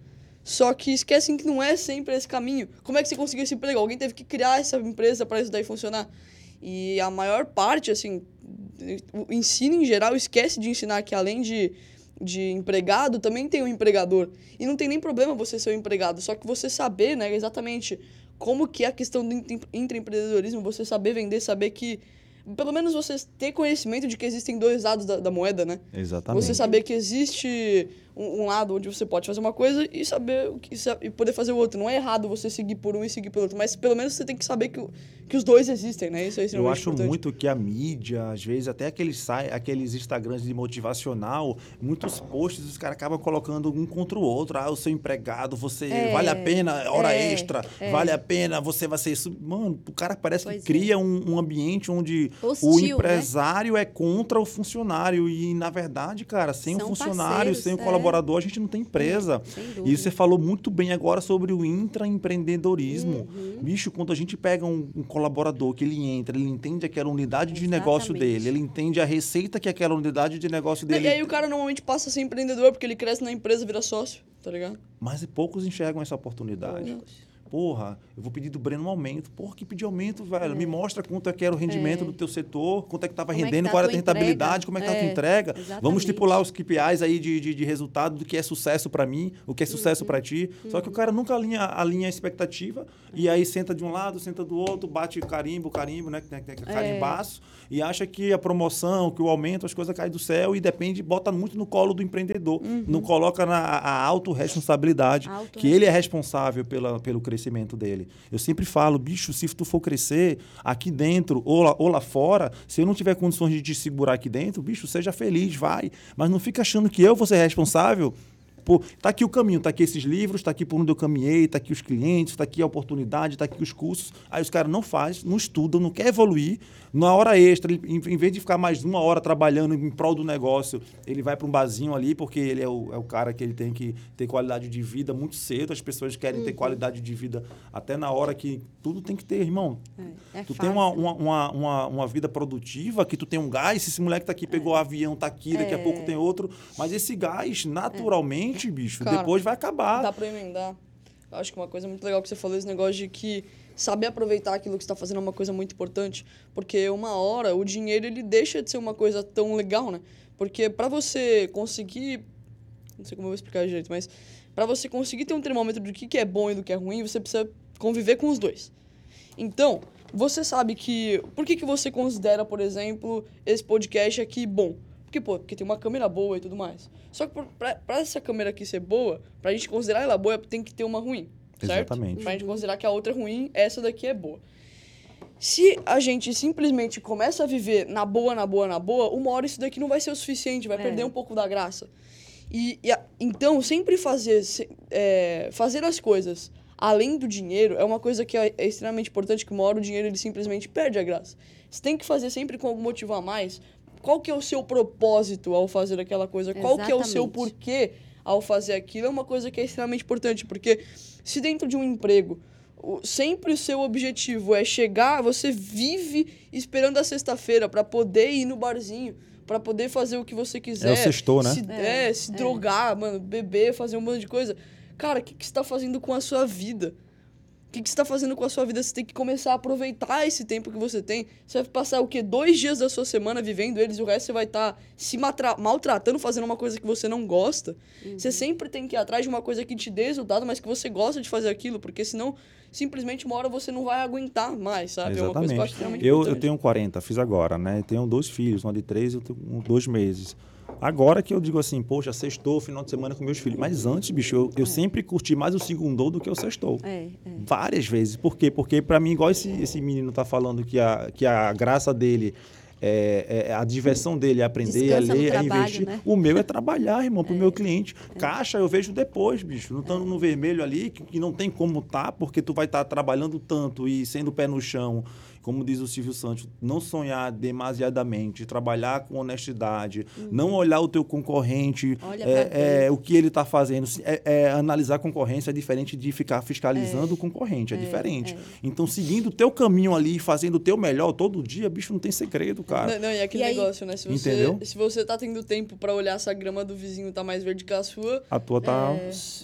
Só que esquecem que não é sempre esse caminho. Como é que você conseguiu esse emprego? Alguém teve que criar essa empresa para isso daí funcionar. E a maior parte, assim, o ensino em geral esquece de ensinar que além de, de empregado, também tem um empregador. E não tem nem problema você ser um empregado, só que você saber, né, exatamente como que é a questão do intraempreendedorismo, você saber vender, saber que pelo menos você ter conhecimento de que existem dois lados da, da moeda, né? Exatamente. Você saber que existe um, um lado onde você pode fazer uma coisa e saber o que e poder fazer o outro. Não é errado você seguir por um e seguir pelo outro, mas pelo menos você tem que saber que, que os dois existem, né? Isso é Eu acho importante. muito que a mídia, às vezes, até aqueles, aqueles Instagrams de motivacional, muitos posts os caras acabam colocando um contra o outro. Ah, o seu empregado, você É, vale a pena, hora é, extra, é. vale a pena, você vai ser isso. Mano, o cara parece Pois que é. cria um, um ambiente onde Hostil, o né? empresário é contra o funcionário. E, na verdade, cara, sem São o funcionário, parceiros, sem o é. Colaborador, a gente não tem empresa. E você falou muito bem agora sobre o intraempreendedorismo. Uhum. Bicho, quando a gente pega um, um colaborador que ele entra, ele entende aquela unidade de negócio Exatamente. dele, ele entende a receita que aquela unidade de negócio E dele. aí o cara normalmente passa a ser empreendedor porque ele cresce na empresa, vira sócio, tá ligado? Mas poucos enxergam essa oportunidade. Porra, eu vou pedir do Breno um aumento. Porra, que pedir aumento, velho? Me mostra quanto é que era o rendimento É. do teu setor, quanto é que estava Como é que rendendo, tá qual a era a tua rentabilidade, entrega? como é que tá a tua É, entrega. Vamos exatamente. estipular os KPIs aí de, de, de resultado do que é sucesso para mim, o que é Uhum. sucesso para ti. Só que o cara nunca alinha, alinha a expectativa e aí senta de um lado, senta do outro, bate carimbo, carimbo, né? tem Carimbaço, e acha que a promoção, que o aumento, as coisas caem do céu e depende, bota muito no colo do empreendedor. Não coloca na a autorresponsabilidade, Autorresponsa- que ele é responsável pela, pelo crescimento dele. Eu sempre falo, bicho, se tu for crescer aqui dentro ou lá, ou lá fora, se eu não tiver condições de te segurar aqui dentro, bicho, seja feliz, vai. Mas não fica achando que eu vou ser responsável. Pô, tá aqui o caminho, tá aqui esses livros, tá aqui por onde eu caminhei, tá aqui os clientes, tá aqui a oportunidade, tá aqui os cursos. Aí os caras não fazem, não estudam, não quer evoluir. Na hora extra, ele, em, em vez de ficar mais uma hora trabalhando em prol do negócio, ele vai para um barzinho ali, porque ele é o, é o cara que ele tem que ter qualidade de vida muito cedo. As pessoas querem ter qualidade de vida até na hora que tudo tem que ter, irmão. É, é tu tem uma, fácil. uma, uma, uma, uma vida produtiva, que tu tem um gás, esse moleque tá aqui, pegou o avião, tá aqui, daqui a É. pouco tem outro. Mas esse gás, naturalmente, bicho, Cara, depois vai acabar. Dá pra emendar. Eu acho que uma coisa muito legal que você falou, esse negócio de que saber aproveitar aquilo que você tá fazendo é uma coisa muito importante. Porque uma hora o dinheiro ele deixa de ser uma coisa tão legal, né? Porque pra você conseguir não sei como eu vou explicar direito, mas para você conseguir ter um termômetro do que, que é bom e do que é ruim, você precisa conviver com os dois. Então, você sabe que. Por que, que você considera, por exemplo, esse podcast aqui bom? Porque, pô, porque tem uma câmera boa e tudo mais. Só que pra essa câmera aqui ser boa, pra gente considerar ela boa, tem que ter uma ruim. Certo? Exatamente. Pra gente considerar que a outra é ruim, essa daqui é boa. Se a gente simplesmente começa a viver na boa, na boa, na boa, uma hora isso daqui não vai ser o suficiente, vai É. perder um pouco da graça. E, e a- então, sempre fazer, se- é, fazer as coisas além do dinheiro é uma coisa que é, é extremamente importante, que uma hora o dinheiro ele simplesmente perde a graça. Você tem que fazer sempre com algum motivo a mais. Qual que é o seu propósito ao fazer aquela coisa? Qual que é o seu Exatamente. porquê ao fazer aquilo? É uma coisa que é extremamente importante, porque se dentro de um emprego o- sempre o seu objetivo é chegar, você vive esperando a sexta-feira para poder ir no barzinho, para poder fazer o que você quiser. É o sextou, né? Se, é, se drogar, mano, beber, fazer um monte de coisa. Cara, o que, que você tá fazendo com a sua vida? O que, que você tá fazendo com a sua vida? Você tem que começar a aproveitar esse tempo que você tem. Você vai passar o quê? Dois dias da sua semana vivendo eles e o resto você vai estar se matra- maltratando, fazendo uma coisa que você não gosta. Você sempre tem que ir atrás de uma coisa que te dê resultado, mas que você gosta de fazer aquilo, porque senão, simplesmente, uma hora você não vai aguentar mais, sabe? É uma coisa que eu acho Exatamente. extremamente Eu, eu tenho 40, fiz agora, né? Tenho dois filhos, uma de três e com dois meses. Agora que eu digo assim, poxa, sextou, final de semana com meus filhos. Mas antes, bicho, eu, eu sempre curti mais o segundo do que o sextou. É, é. Várias vezes. Por quê? Porque pra mim, igual esse, esse menino tá falando que a, que a graça dele é, é- a diversão dele é aprender, Descansa a no ler, a trabalho, investir. né? O meu é trabalhar, irmão, pro meu cliente. Caixa eu vejo depois, bicho. Não estando no vermelho ali, que, que não tem como tá, porque tu vai estar trabalhando tanto e sendo pé no chão. Como diz o Silvio Santos, não sonhar demasiadamente, trabalhar com honestidade, não olhar o teu concorrente, Uhum. Olha é, é, o que ele está fazendo. É, é analisar a concorrência é diferente de ficar fiscalizando o concorrente, é, diferente. Então, seguindo o teu caminho ali, fazendo o teu melhor todo dia, bicho, não tem segredo, cara. Não, não, e aquele E aí- negócio, né? Se você, Entendeu? se você tá tendo tempo pra olhar se a grama do vizinho tá mais verde que a sua, A tua tá.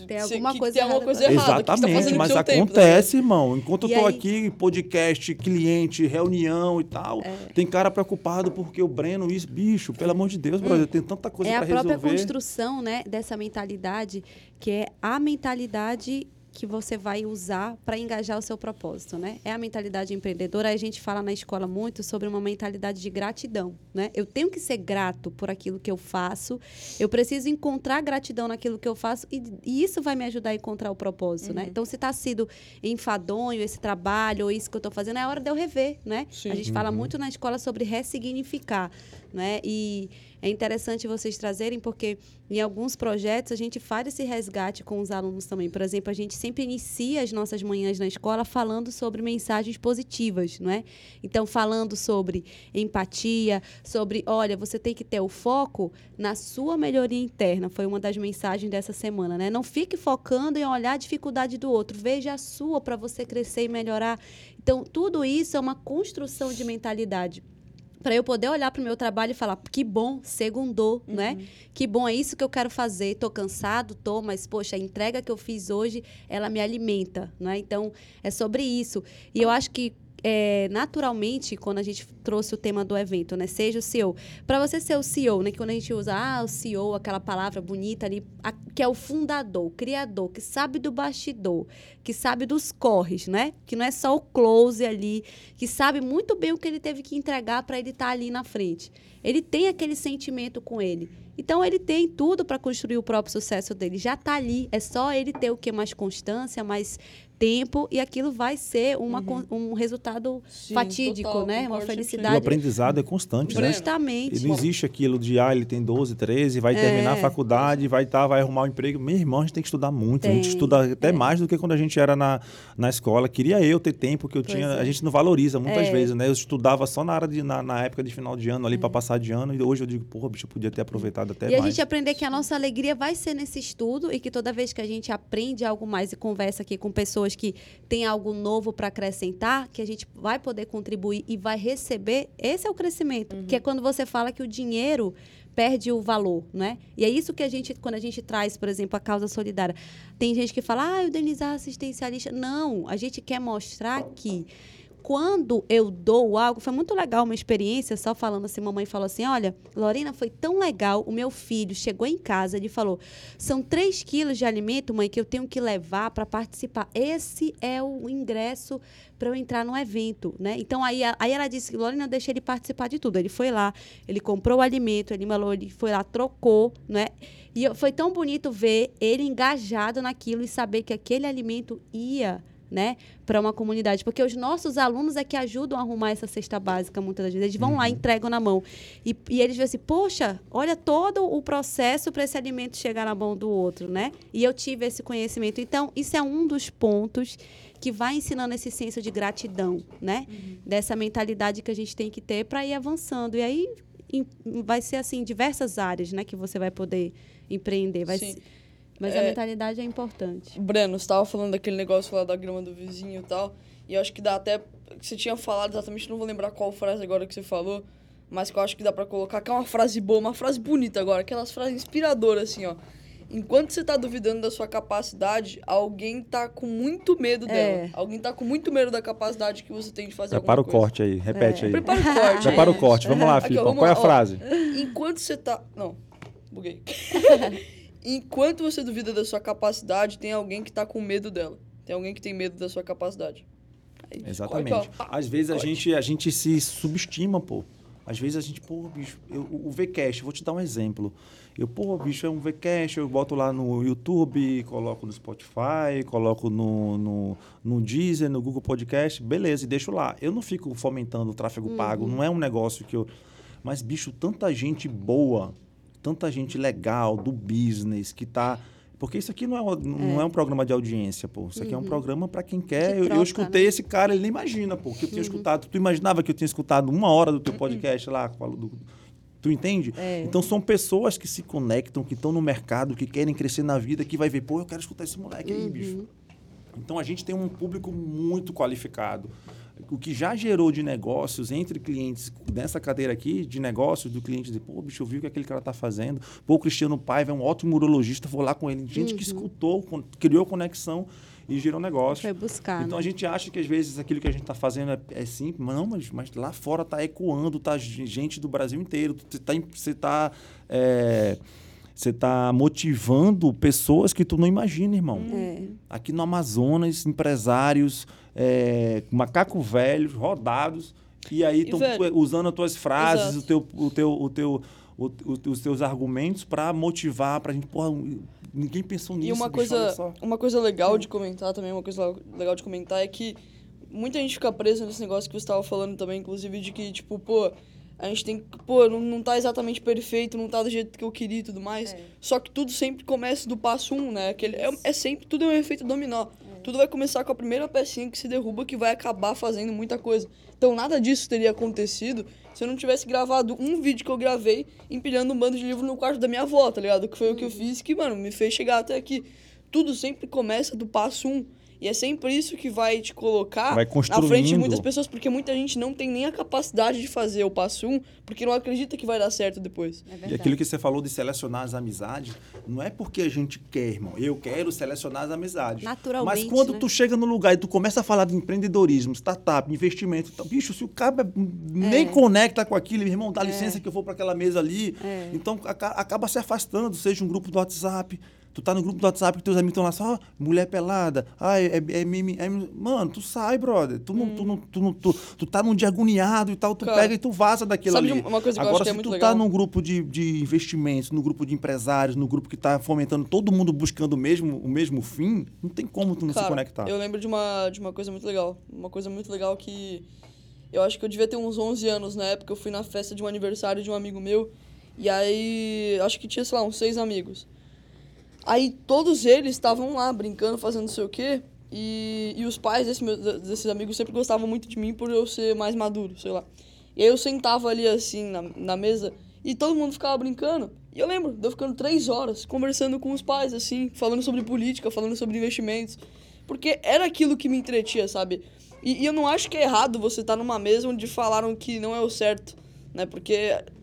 Tem alguma que coisa tem alguma errada coisa errada. que tá Exatamente, o mas seu tempo, tá acontece, irmão. Enquanto eu E tô aí- aqui, podcast, cliente, reunião e tal, É. tem cara preocupado porque o Breno, isso, bicho, pelo amor de Deus, brother, tem tanta coisa é a pra própria resolver. construção né, dessa mentalidade, que é a mentalidade que você vai usar para engajar o seu propósito, né? É a mentalidade empreendedora. A gente fala na escola muito sobre uma mentalidade de gratidão, né? Eu tenho que ser grato por aquilo que eu faço. Eu preciso encontrar gratidão naquilo que eu faço e, e isso vai me ajudar a encontrar o propósito, né? Então, se está sido enfadonho esse trabalho ou isso que eu estou fazendo, é hora de eu rever, né? Sim. A gente fala muito na escola sobre ressignificar, né? E é interessante vocês trazerem porque em alguns projetos a gente faz esse resgate com os alunos também. Por exemplo, a gente sempre inicia as nossas manhãs na escola falando sobre mensagens positivas, não é? Então, falando sobre empatia, sobre, olha, você tem que ter o foco na sua melhoria interna. Foi uma das mensagens dessa semana, né? Não fique focando em olhar a dificuldade do outro, veja a sua para você crescer e melhorar. Então, tudo isso é uma construção de mentalidade para eu poder olhar para o meu trabalho e falar que bom, segundou, né? Que bom, é isso que eu quero fazer. Tô cansado, tô, mas poxa, a entrega que eu fiz hoje, ela me alimenta, né? Então, é sobre isso. E eu acho que é, naturalmente, quando a gente trouxe o tema do evento, né? Seja o CEO. Para você ser o CEO, né? Que quando a gente usa, ah, o CEO, aquela palavra bonita ali, a- que é o fundador, o criador, que sabe do bastidor, que sabe dos corres, né? Que não é só o close ali, que sabe muito bem o que ele teve que entregar para ele estar ali na frente. Ele tem aquele sentimento com ele. Então ele tem tudo para construir o próprio sucesso dele. Já está ali. É só ele ter o que mais constância, mais tempo e aquilo vai ser uma, con- um resultado Sim, fatídico, total, né? Uma concordo E o felicidade. aprendizado é constante, né? Breno, Justamente. E não existe aquilo de, ah, ele tem 12, 13, vai terminar a É. faculdade, vai tá, vai arrumar um emprego. Meu irmão, a gente tem que estudar muito. A gente Tem, estuda até é. mais do que quando a gente era na, na escola. Queria eu ter tempo que eu Pois tinha. é. A gente não valoriza muitas É. vezes, né? Eu estudava só na, área de, na, na época de final de ano, ali pra passar de ano. E hoje eu digo, porra, bicho, eu podia ter aproveitado até E a mais. gente aprender que a nossa alegria vai ser nesse estudo e que toda vez que a gente aprende algo mais e conversa aqui com pessoas que têm algo novo para acrescentar, que a gente vai poder contribuir e vai receber, esse é o crescimento. Que é quando você fala que o dinheiro perde o valor, né? E é isso que a gente, quando a gente traz, por exemplo, a causa solidária. Tem gente que fala, ah, o Denizar é assistencialista. Não, a gente quer mostrar que quando eu dou algo, foi muito legal uma experiência, só falando assim, mamãe falou assim, olha, Lorena, foi tão legal, o meu filho chegou em casa, ele falou, são 3 quilos de alimento, mãe, que eu tenho que levar para participar. Esse é o ingresso para eu entrar no evento, né? Então aí, aí ela disse, Lorena, eu deixei ele participar de tudo. Ele foi lá, ele comprou o alimento, ele falou, ele foi lá, trocou, né? E foi tão bonito ver ele engajado naquilo e saber que aquele alimento ia né, para uma comunidade, porque os nossos alunos é que ajudam a arrumar essa cesta básica muitas das vezes. Eles vão lá, entregam na mão. E, e eles veem assim, poxa, olha todo o processo para esse alimento chegar na mão do outro, né? E eu tive esse conhecimento. Então, isso é um dos pontos que vai ensinando esse senso de gratidão, né? Dessa mentalidade que a gente tem que ter para ir avançando. E aí em- vai ser assim, diversas áreas, né, que você vai poder empreender. Vai Sim. ser- mas a É- mentalidade é importante. Breno, você tava falando daquele negócio lá da grama do vizinho e tal. E eu acho que dá até. Você tinha falado exatamente, não vou lembrar qual frase agora que você falou. Mas que eu acho que dá pra colocar, que é uma frase boa, uma frase bonita agora, aquelas frases inspiradoras, assim, ó. Enquanto você tá duvidando da sua capacidade, alguém tá com muito medo É. dela. Alguém tá com muito medo da capacidade que você tem de fazer Prepara o alguma coisa. corte aí, repete aí. Prepara o corte. Prepara é. o corte. Vamos lá, vamos Qual é a ó. frase? Enquanto você tá. Não, buguei. Enquanto você duvida da sua capacidade, tem alguém que tá com medo dela. Tem alguém que tem medo da sua capacidade. Aí, Exatamente. corte. Às vezes a gente, a gente se subestima, pô. Às vezes a gente, pô, bicho, eu, o Vcast, vou te dar um exemplo. Eu, pô, bicho, é um Vcast, eu boto lá no YouTube, coloco no Spotify, coloco no, no, no Deezer, no Google Podcast, beleza, e deixo lá. Eu não fico fomentando o tráfego pago, não é um negócio que eu. Mas, bicho, tanta gente boa, tanta gente legal do business que tá. Porque isso aqui não é, um- não é um programa de audiência, pô. Isso aqui é um programa para quem quer. Que eu, eu escutei né? esse cara, ele nem imagina, pô, que eu tinha escutado. Tu imaginava que eu tinha escutado uma hora do teu podcast lá? falo do- Tu entende? É. Então são pessoas que se conectam, que estão no mercado, que querem crescer na vida, que vai ver, pô, eu quero escutar esse moleque aí, bicho. Então a gente tem um público muito qualificado. O que já gerou de negócios entre clientes nessa cadeira aqui, de negócios, do cliente dizer, pô, bicho, eu vi o que aquele cara tá fazendo. Pô, o Cristiano Paiva é um ótimo urologista, vou lá com ele. Gente que escutou, criou conexão e gerou negócio. Foi buscar, Então né? a gente acha que às vezes aquilo que a gente está fazendo é, é simples, mas não, mas, mas lá fora tá ecoando, tá gente do Brasil inteiro. Você tá, em- você tá, é, você tá motivando pessoas que tu não imagina, irmão. É. Aqui no Amazonas, empresários, é, macaco velhos, rodados, e aí estão usando as tuas frases, exato. o teu, o teu, o teu, o- o- os teus argumentos para motivar, para a gente, porra, ninguém pensou nisso. E uma bicho, coisa, uma coisa legal de comentar também, uma coisa legal de comentar é que muita gente fica presa nesse negócio que você estava falando também, inclusive, de que, tipo, pô, a gente tem que, pô, não, não tá exatamente perfeito, não tá do jeito que eu queria e tudo mais. Só que tudo sempre começa do passo um, né? Aquele, é, é sempre, tudo é um efeito dominó. Tudo vai começar com a primeira pecinha que se derruba que vai acabar fazendo muita coisa. Então nada disso teria acontecido se eu não tivesse gravado um vídeo que eu gravei empilhando um bando de livro no quarto da minha avó, tá ligado? Que foi o que eu fiz que, mano, me fez chegar até aqui. Tudo sempre começa do passo um. E é sempre isso que vai te colocar Vai na frente de muitas pessoas, porque muita gente não tem nem a capacidade de fazer o passo um, porque não acredita que vai dar certo depois. É E aquilo que você falou de selecionar as amizades, não é porque a gente quer, irmão. Eu quero selecionar as amizades. Naturalmente, Mas quando né? tu chega no lugar e tu começa a falar de empreendedorismo, startup, investimento, tá- bicho, se o cara nem conecta com aquilo, irmão, dá licença que eu vou para aquela mesa ali. É. Então aca- acaba se afastando, seja um grupo do WhatsApp. Tu tá no grupo do WhatsApp que teus amigos estão lá só, mulher pelada, ai, é, é, é. Mano, tu sai, brother. Tu, não, tu, não, tu, não, tu, tu tá num dia agoniado e tal, tu pega e tu vaza daquilo sabe ali. uma coisa que eu Agora, acho que é se tu legal? tá num grupo de, de investimentos, no grupo de empresários, no grupo que tá fomentando todo mundo buscando o mesmo, o mesmo fim, não tem como tu não se conectar. Eu lembro de uma, de uma coisa muito legal. Uma coisa muito legal que eu acho que eu devia ter uns 11 anos na época. Eu fui na festa de um aniversário de um amigo meu. E aí, acho que tinha, sei lá, uns seis amigos. Aí todos eles estavam lá brincando, fazendo não sei o quê. E, e os pais desse meu- desses amigos sempre gostavam muito de mim por eu ser mais maduro, sei lá. E aí eu sentava ali assim na, na mesa e todo mundo ficava brincando. E eu lembro eu ficando três horas conversando com os pais, assim, falando sobre política, falando sobre investimentos. Porque era aquilo que me entretia, sabe? E, e eu não acho que é errado você estar numa mesa onde falaram que não é o certo, né? Porque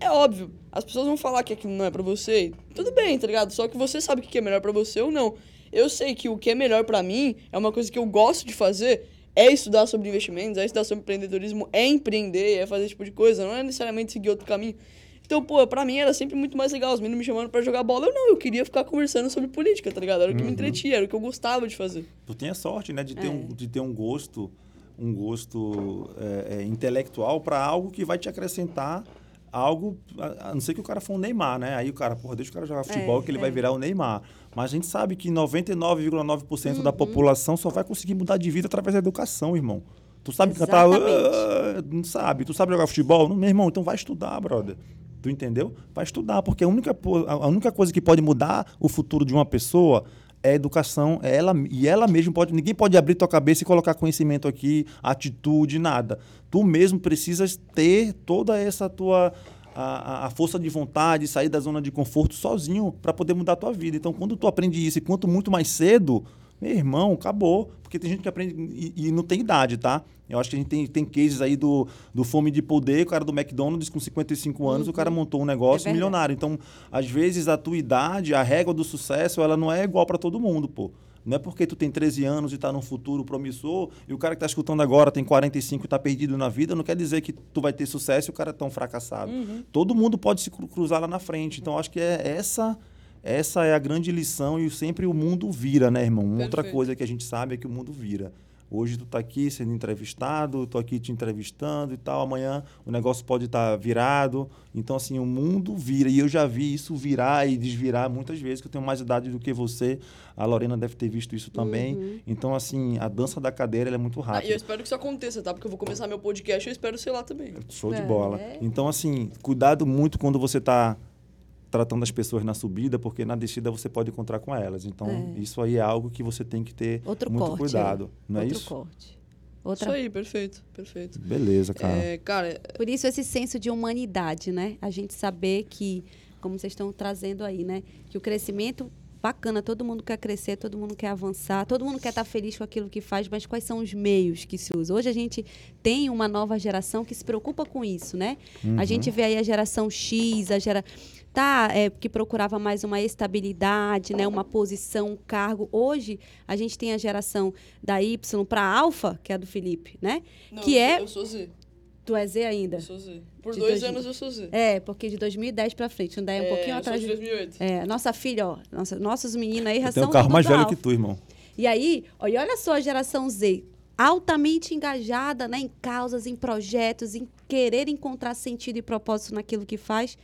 é óbvio, as pessoas vão falar que aquilo não é pra você. e Tudo bem, tá ligado? Só que você sabe o que é melhor pra você ou não. Eu sei que o que é melhor pra mim é uma coisa que eu gosto de fazer, é estudar sobre investimentos, é estudar sobre empreendedorismo, é empreender, é fazer esse tipo de coisa, não é necessariamente seguir outro caminho. Então, pô, pra mim era sempre muito mais legal. Os meninos me chamando pra jogar bola. Eu não, eu queria ficar conversando sobre política, tá ligado? Era o que me entretia, era o que eu gostava de fazer. Tu tem a sorte, né, de ter, É. um, de ter um gosto, um gosto é, é, intelectual para algo que vai te acrescentar algo, a, a não ser que o cara for um Neymar, né? Aí o cara, porra, deixa o cara jogar futebol que ele vai é. virar o Neymar. Mas a gente sabe que 99,9% Uhum. da população só vai conseguir mudar de vida através da educação, irmão. Tu sabe cantar? "Ah", Não sabe. Tu sabe jogar futebol? Não, meu irmão, então vai estudar, brother. Tu entendeu? Vai estudar, porque a única, a única coisa que pode mudar o futuro de uma pessoa é educação, é ela, e ela mesma pode. Ninguém pode abrir tua cabeça e colocar conhecimento aqui, atitude, nada. Tu mesmo precisas ter toda essa tua. A- a força de vontade, sair da zona de conforto sozinho para poder mudar a tua vida. Então, quando tu aprende isso e quanto muito mais cedo, meu irmão, acabou. Porque tem gente que aprende e, e não tem idade, tá? Eu acho que a gente tem, tem cases aí do, do Fome de Poder, o cara do McDonald's com 55 anos, o cara montou um negócio É milionário. Então, às vezes, a tua idade, a régua do sucesso, ela não é igual para todo mundo, pô. Não é porque tu tem 13 anos e tá num futuro promissor e o cara que tá escutando agora tem 45 e tá perdido na vida, não quer dizer que tu vai ter sucesso e o cara é tão fracassado. Todo mundo pode se cru- cruzar lá na frente. Então, acho que é essa essa é a grande lição e sempre o mundo vira, né, irmão? Uma outra Perfeito. coisa que a gente sabe é que o mundo vira. Hoje tu tá aqui sendo entrevistado, tô aqui te entrevistando e tal. Amanhã o negócio pode estar virado. Então, assim, o mundo vira. E eu já vi isso virar e desvirar muitas vezes, que eu tenho mais idade do que você. A Lorena deve ter visto isso também. Então, assim, a dança da cadeira é muito Ah, e eu rápida. espero que isso aconteça, tá? Porque eu vou começar meu podcast e eu espero ser lá também. Show de É. bola. Então, assim, cuidado muito quando você está tratando as pessoas na subida, porque na descida você pode encontrar com elas. Então, É. isso aí é algo que você tem que ter Outro muito corte. cuidado. Não é Outro isso? corte. Isso Outra aí, perfeito, perfeito. Beleza, cara. É, cara, Por isso esse senso de humanidade, né? A gente saber que, como vocês estão trazendo aí, né? Que o crescimento bacana, todo mundo quer crescer, todo mundo quer avançar, todo mundo quer estar feliz com aquilo que faz, mas quais são os meios que se usam? Hoje a gente tem uma nova geração que se preocupa com isso, né? A gente vê aí a geração X, a gera tá, é, que procurava mais uma estabilidade, né, uma posição, um cargo. Hoje a gente tem a geração da Y para Alfa, que é a do Felipe, né? não, que eu é sou- Eu sou Z. tu é Z ainda. Eu sou Z. Por De dois dois- anos eu sou Z. É, porque de 2010 pra frente, não dá um pouquinho eu atrás. de de- 2008. É, nossa filha, ó, nossa, nossos meninos aí já são tenho um carro mais velho alfa. que tu, irmão. E aí, ó, e olha só a geração Z, altamente engajada né, em causas, em projetos, em querer encontrar sentido e propósito naquilo que faz,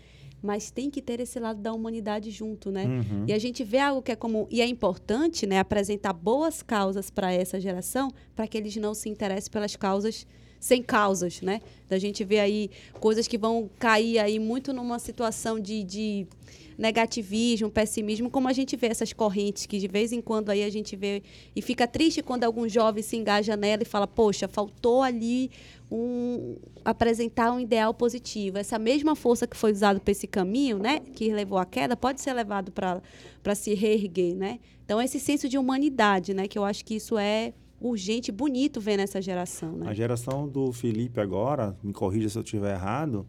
mas tem que ter esse lado da humanidade junto, né? Uhum. E a gente vê algo que é comum e é importante, né, apresentar boas causas para essa geração, para que eles não se interessem pelas causas sem causas, né? Da gente vê aí coisas que vão cair aí muito numa situação de, de negativismo, pessimismo, como a gente vê essas correntes que de vez em quando aí a gente vê e fica triste quando algum jovem se engaja nela e fala, poxa, faltou ali um apresentar um ideal positivo. Essa mesma força que foi usada para esse caminho, né, que levou à queda, pode ser levado para se reerguer, né? Então esse senso de humanidade, né, que eu acho que isso é urgente, bonito ver nessa geração, né? A geração do Felipe agora, me corrija se eu estiver errado,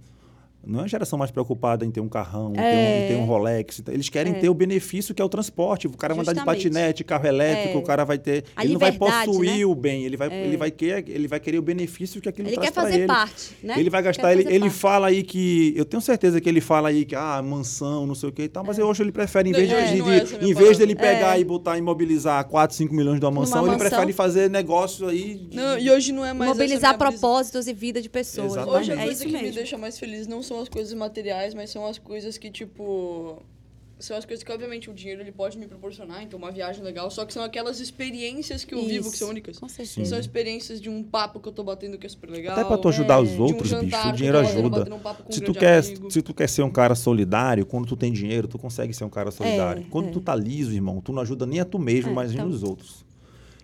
não é a geração mais preocupada em ter um carrão, em ter um- É. ter um Rolex. Eles querem ter o benefício que é o transporte. O cara vai andar de patinete, carro elétrico, É. o cara vai ter. A ele não vai possuir né? o bem, ele vai, ele, vai querer, ele vai querer o benefício que aquilo Ele traz quer pra fazer ele. parte, né? Ele vai Quer gastar, ele, fazer ele fala aí que. Eu tenho certeza que ele fala aí que, ah, mansão, não sei o que e tal, mas eu acho que ele prefere, em vez, de, É, de- é em vez dele pegar É. e botar, imobilizar 4, 5 milhões de uma mansão, ele mansão. prefere fazer negócio aí. de- Não, e hoje não é mais Mobilizar propósitos e vida de pessoas. Exatamente. Hoje a é coisa isso que me deixa mais feliz não são as coisas materiais, mas são as coisas que, tipo. São as coisas que, obviamente, o dinheiro ele pode me proporcionar, então uma viagem legal, só que são aquelas experiências que eu vivo que Isso, são únicas. Com certeza. São experiências de um papo que eu tô batendo que é super legal. Até pra tu ajudar os de um outros, jantar bicho, o dinheiro ajuda. um um Se tu, quer, amigo. se tu quer ser um cara solidário, quando tu tem dinheiro, tu consegue ser um cara solidário. É, quando é. tu tá liso, irmão, tu não ajuda nem a tu mesmo, É, mas nem então. os outros.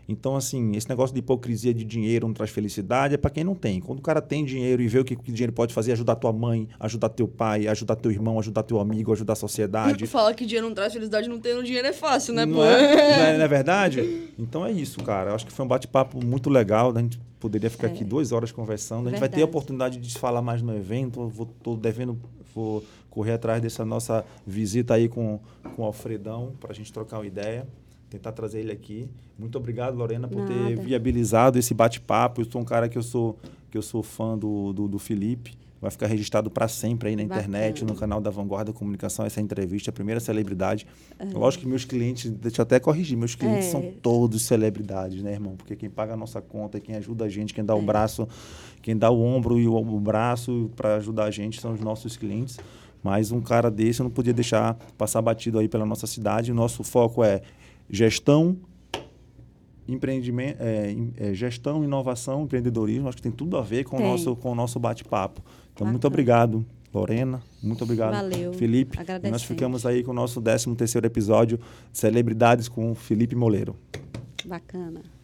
Então, assim, esse negócio de hipocrisia de dinheiro não traz felicidade é pra quem não tem. Quando o cara tem dinheiro e vê o que, o dinheiro pode fazer, ajudar tua mãe, ajudar teu pai, ajudar teu irmão, ajudar teu amigo, ajudar a sociedade. Falar que dinheiro não traz felicidade, não tendo dinheiro é fácil, né, não, pô? é, não, é, não é verdade? Então é isso, cara. Eu acho que foi um bate-papo muito legal. A gente poderia ficar aqui duas horas conversando. A gente vai ter a É. Verdade. oportunidade de se falar mais no evento. Eu vou, tô devendo, vou correr atrás dessa nossa visita aí com, com o Alfredão para a gente trocar uma ideia. Tentar trazer ele aqui. Muito obrigado, Lorena, por Nada. ter viabilizado esse bate-papo. Eu sou um cara que eu sou que eu sou fã do, do, do Felipe. Vai ficar registrado para sempre aí na internet, Bacana. no canal da Vanguarda Comunicação, essa entrevista, a primeira celebridade. Lógico que meus clientes, deixa eu até corrigir, meus clientes É. são todos celebridades, né, irmão? Porque quem paga a nossa conta, quem ajuda a gente, quem dá É. o braço, quem dá o ombro e o, o braço para ajudar a gente são os nossos clientes. Mas um cara desse eu não podia deixar passar batido aí pela nossa cidade. O nosso foco é gestão, empreendimento, é, é, gestão, inovação, empreendedorismo. Acho que tem tudo a ver com o Tem. nosso, com o nosso bate-papo. Então, muito Bacana. obrigado, Lorena. Muito obrigado, Valeu. Felipe. E nós ficamos aí com o nosso 13 terceiro episódio, Celebridades com Felipe Moleiro. Bacana.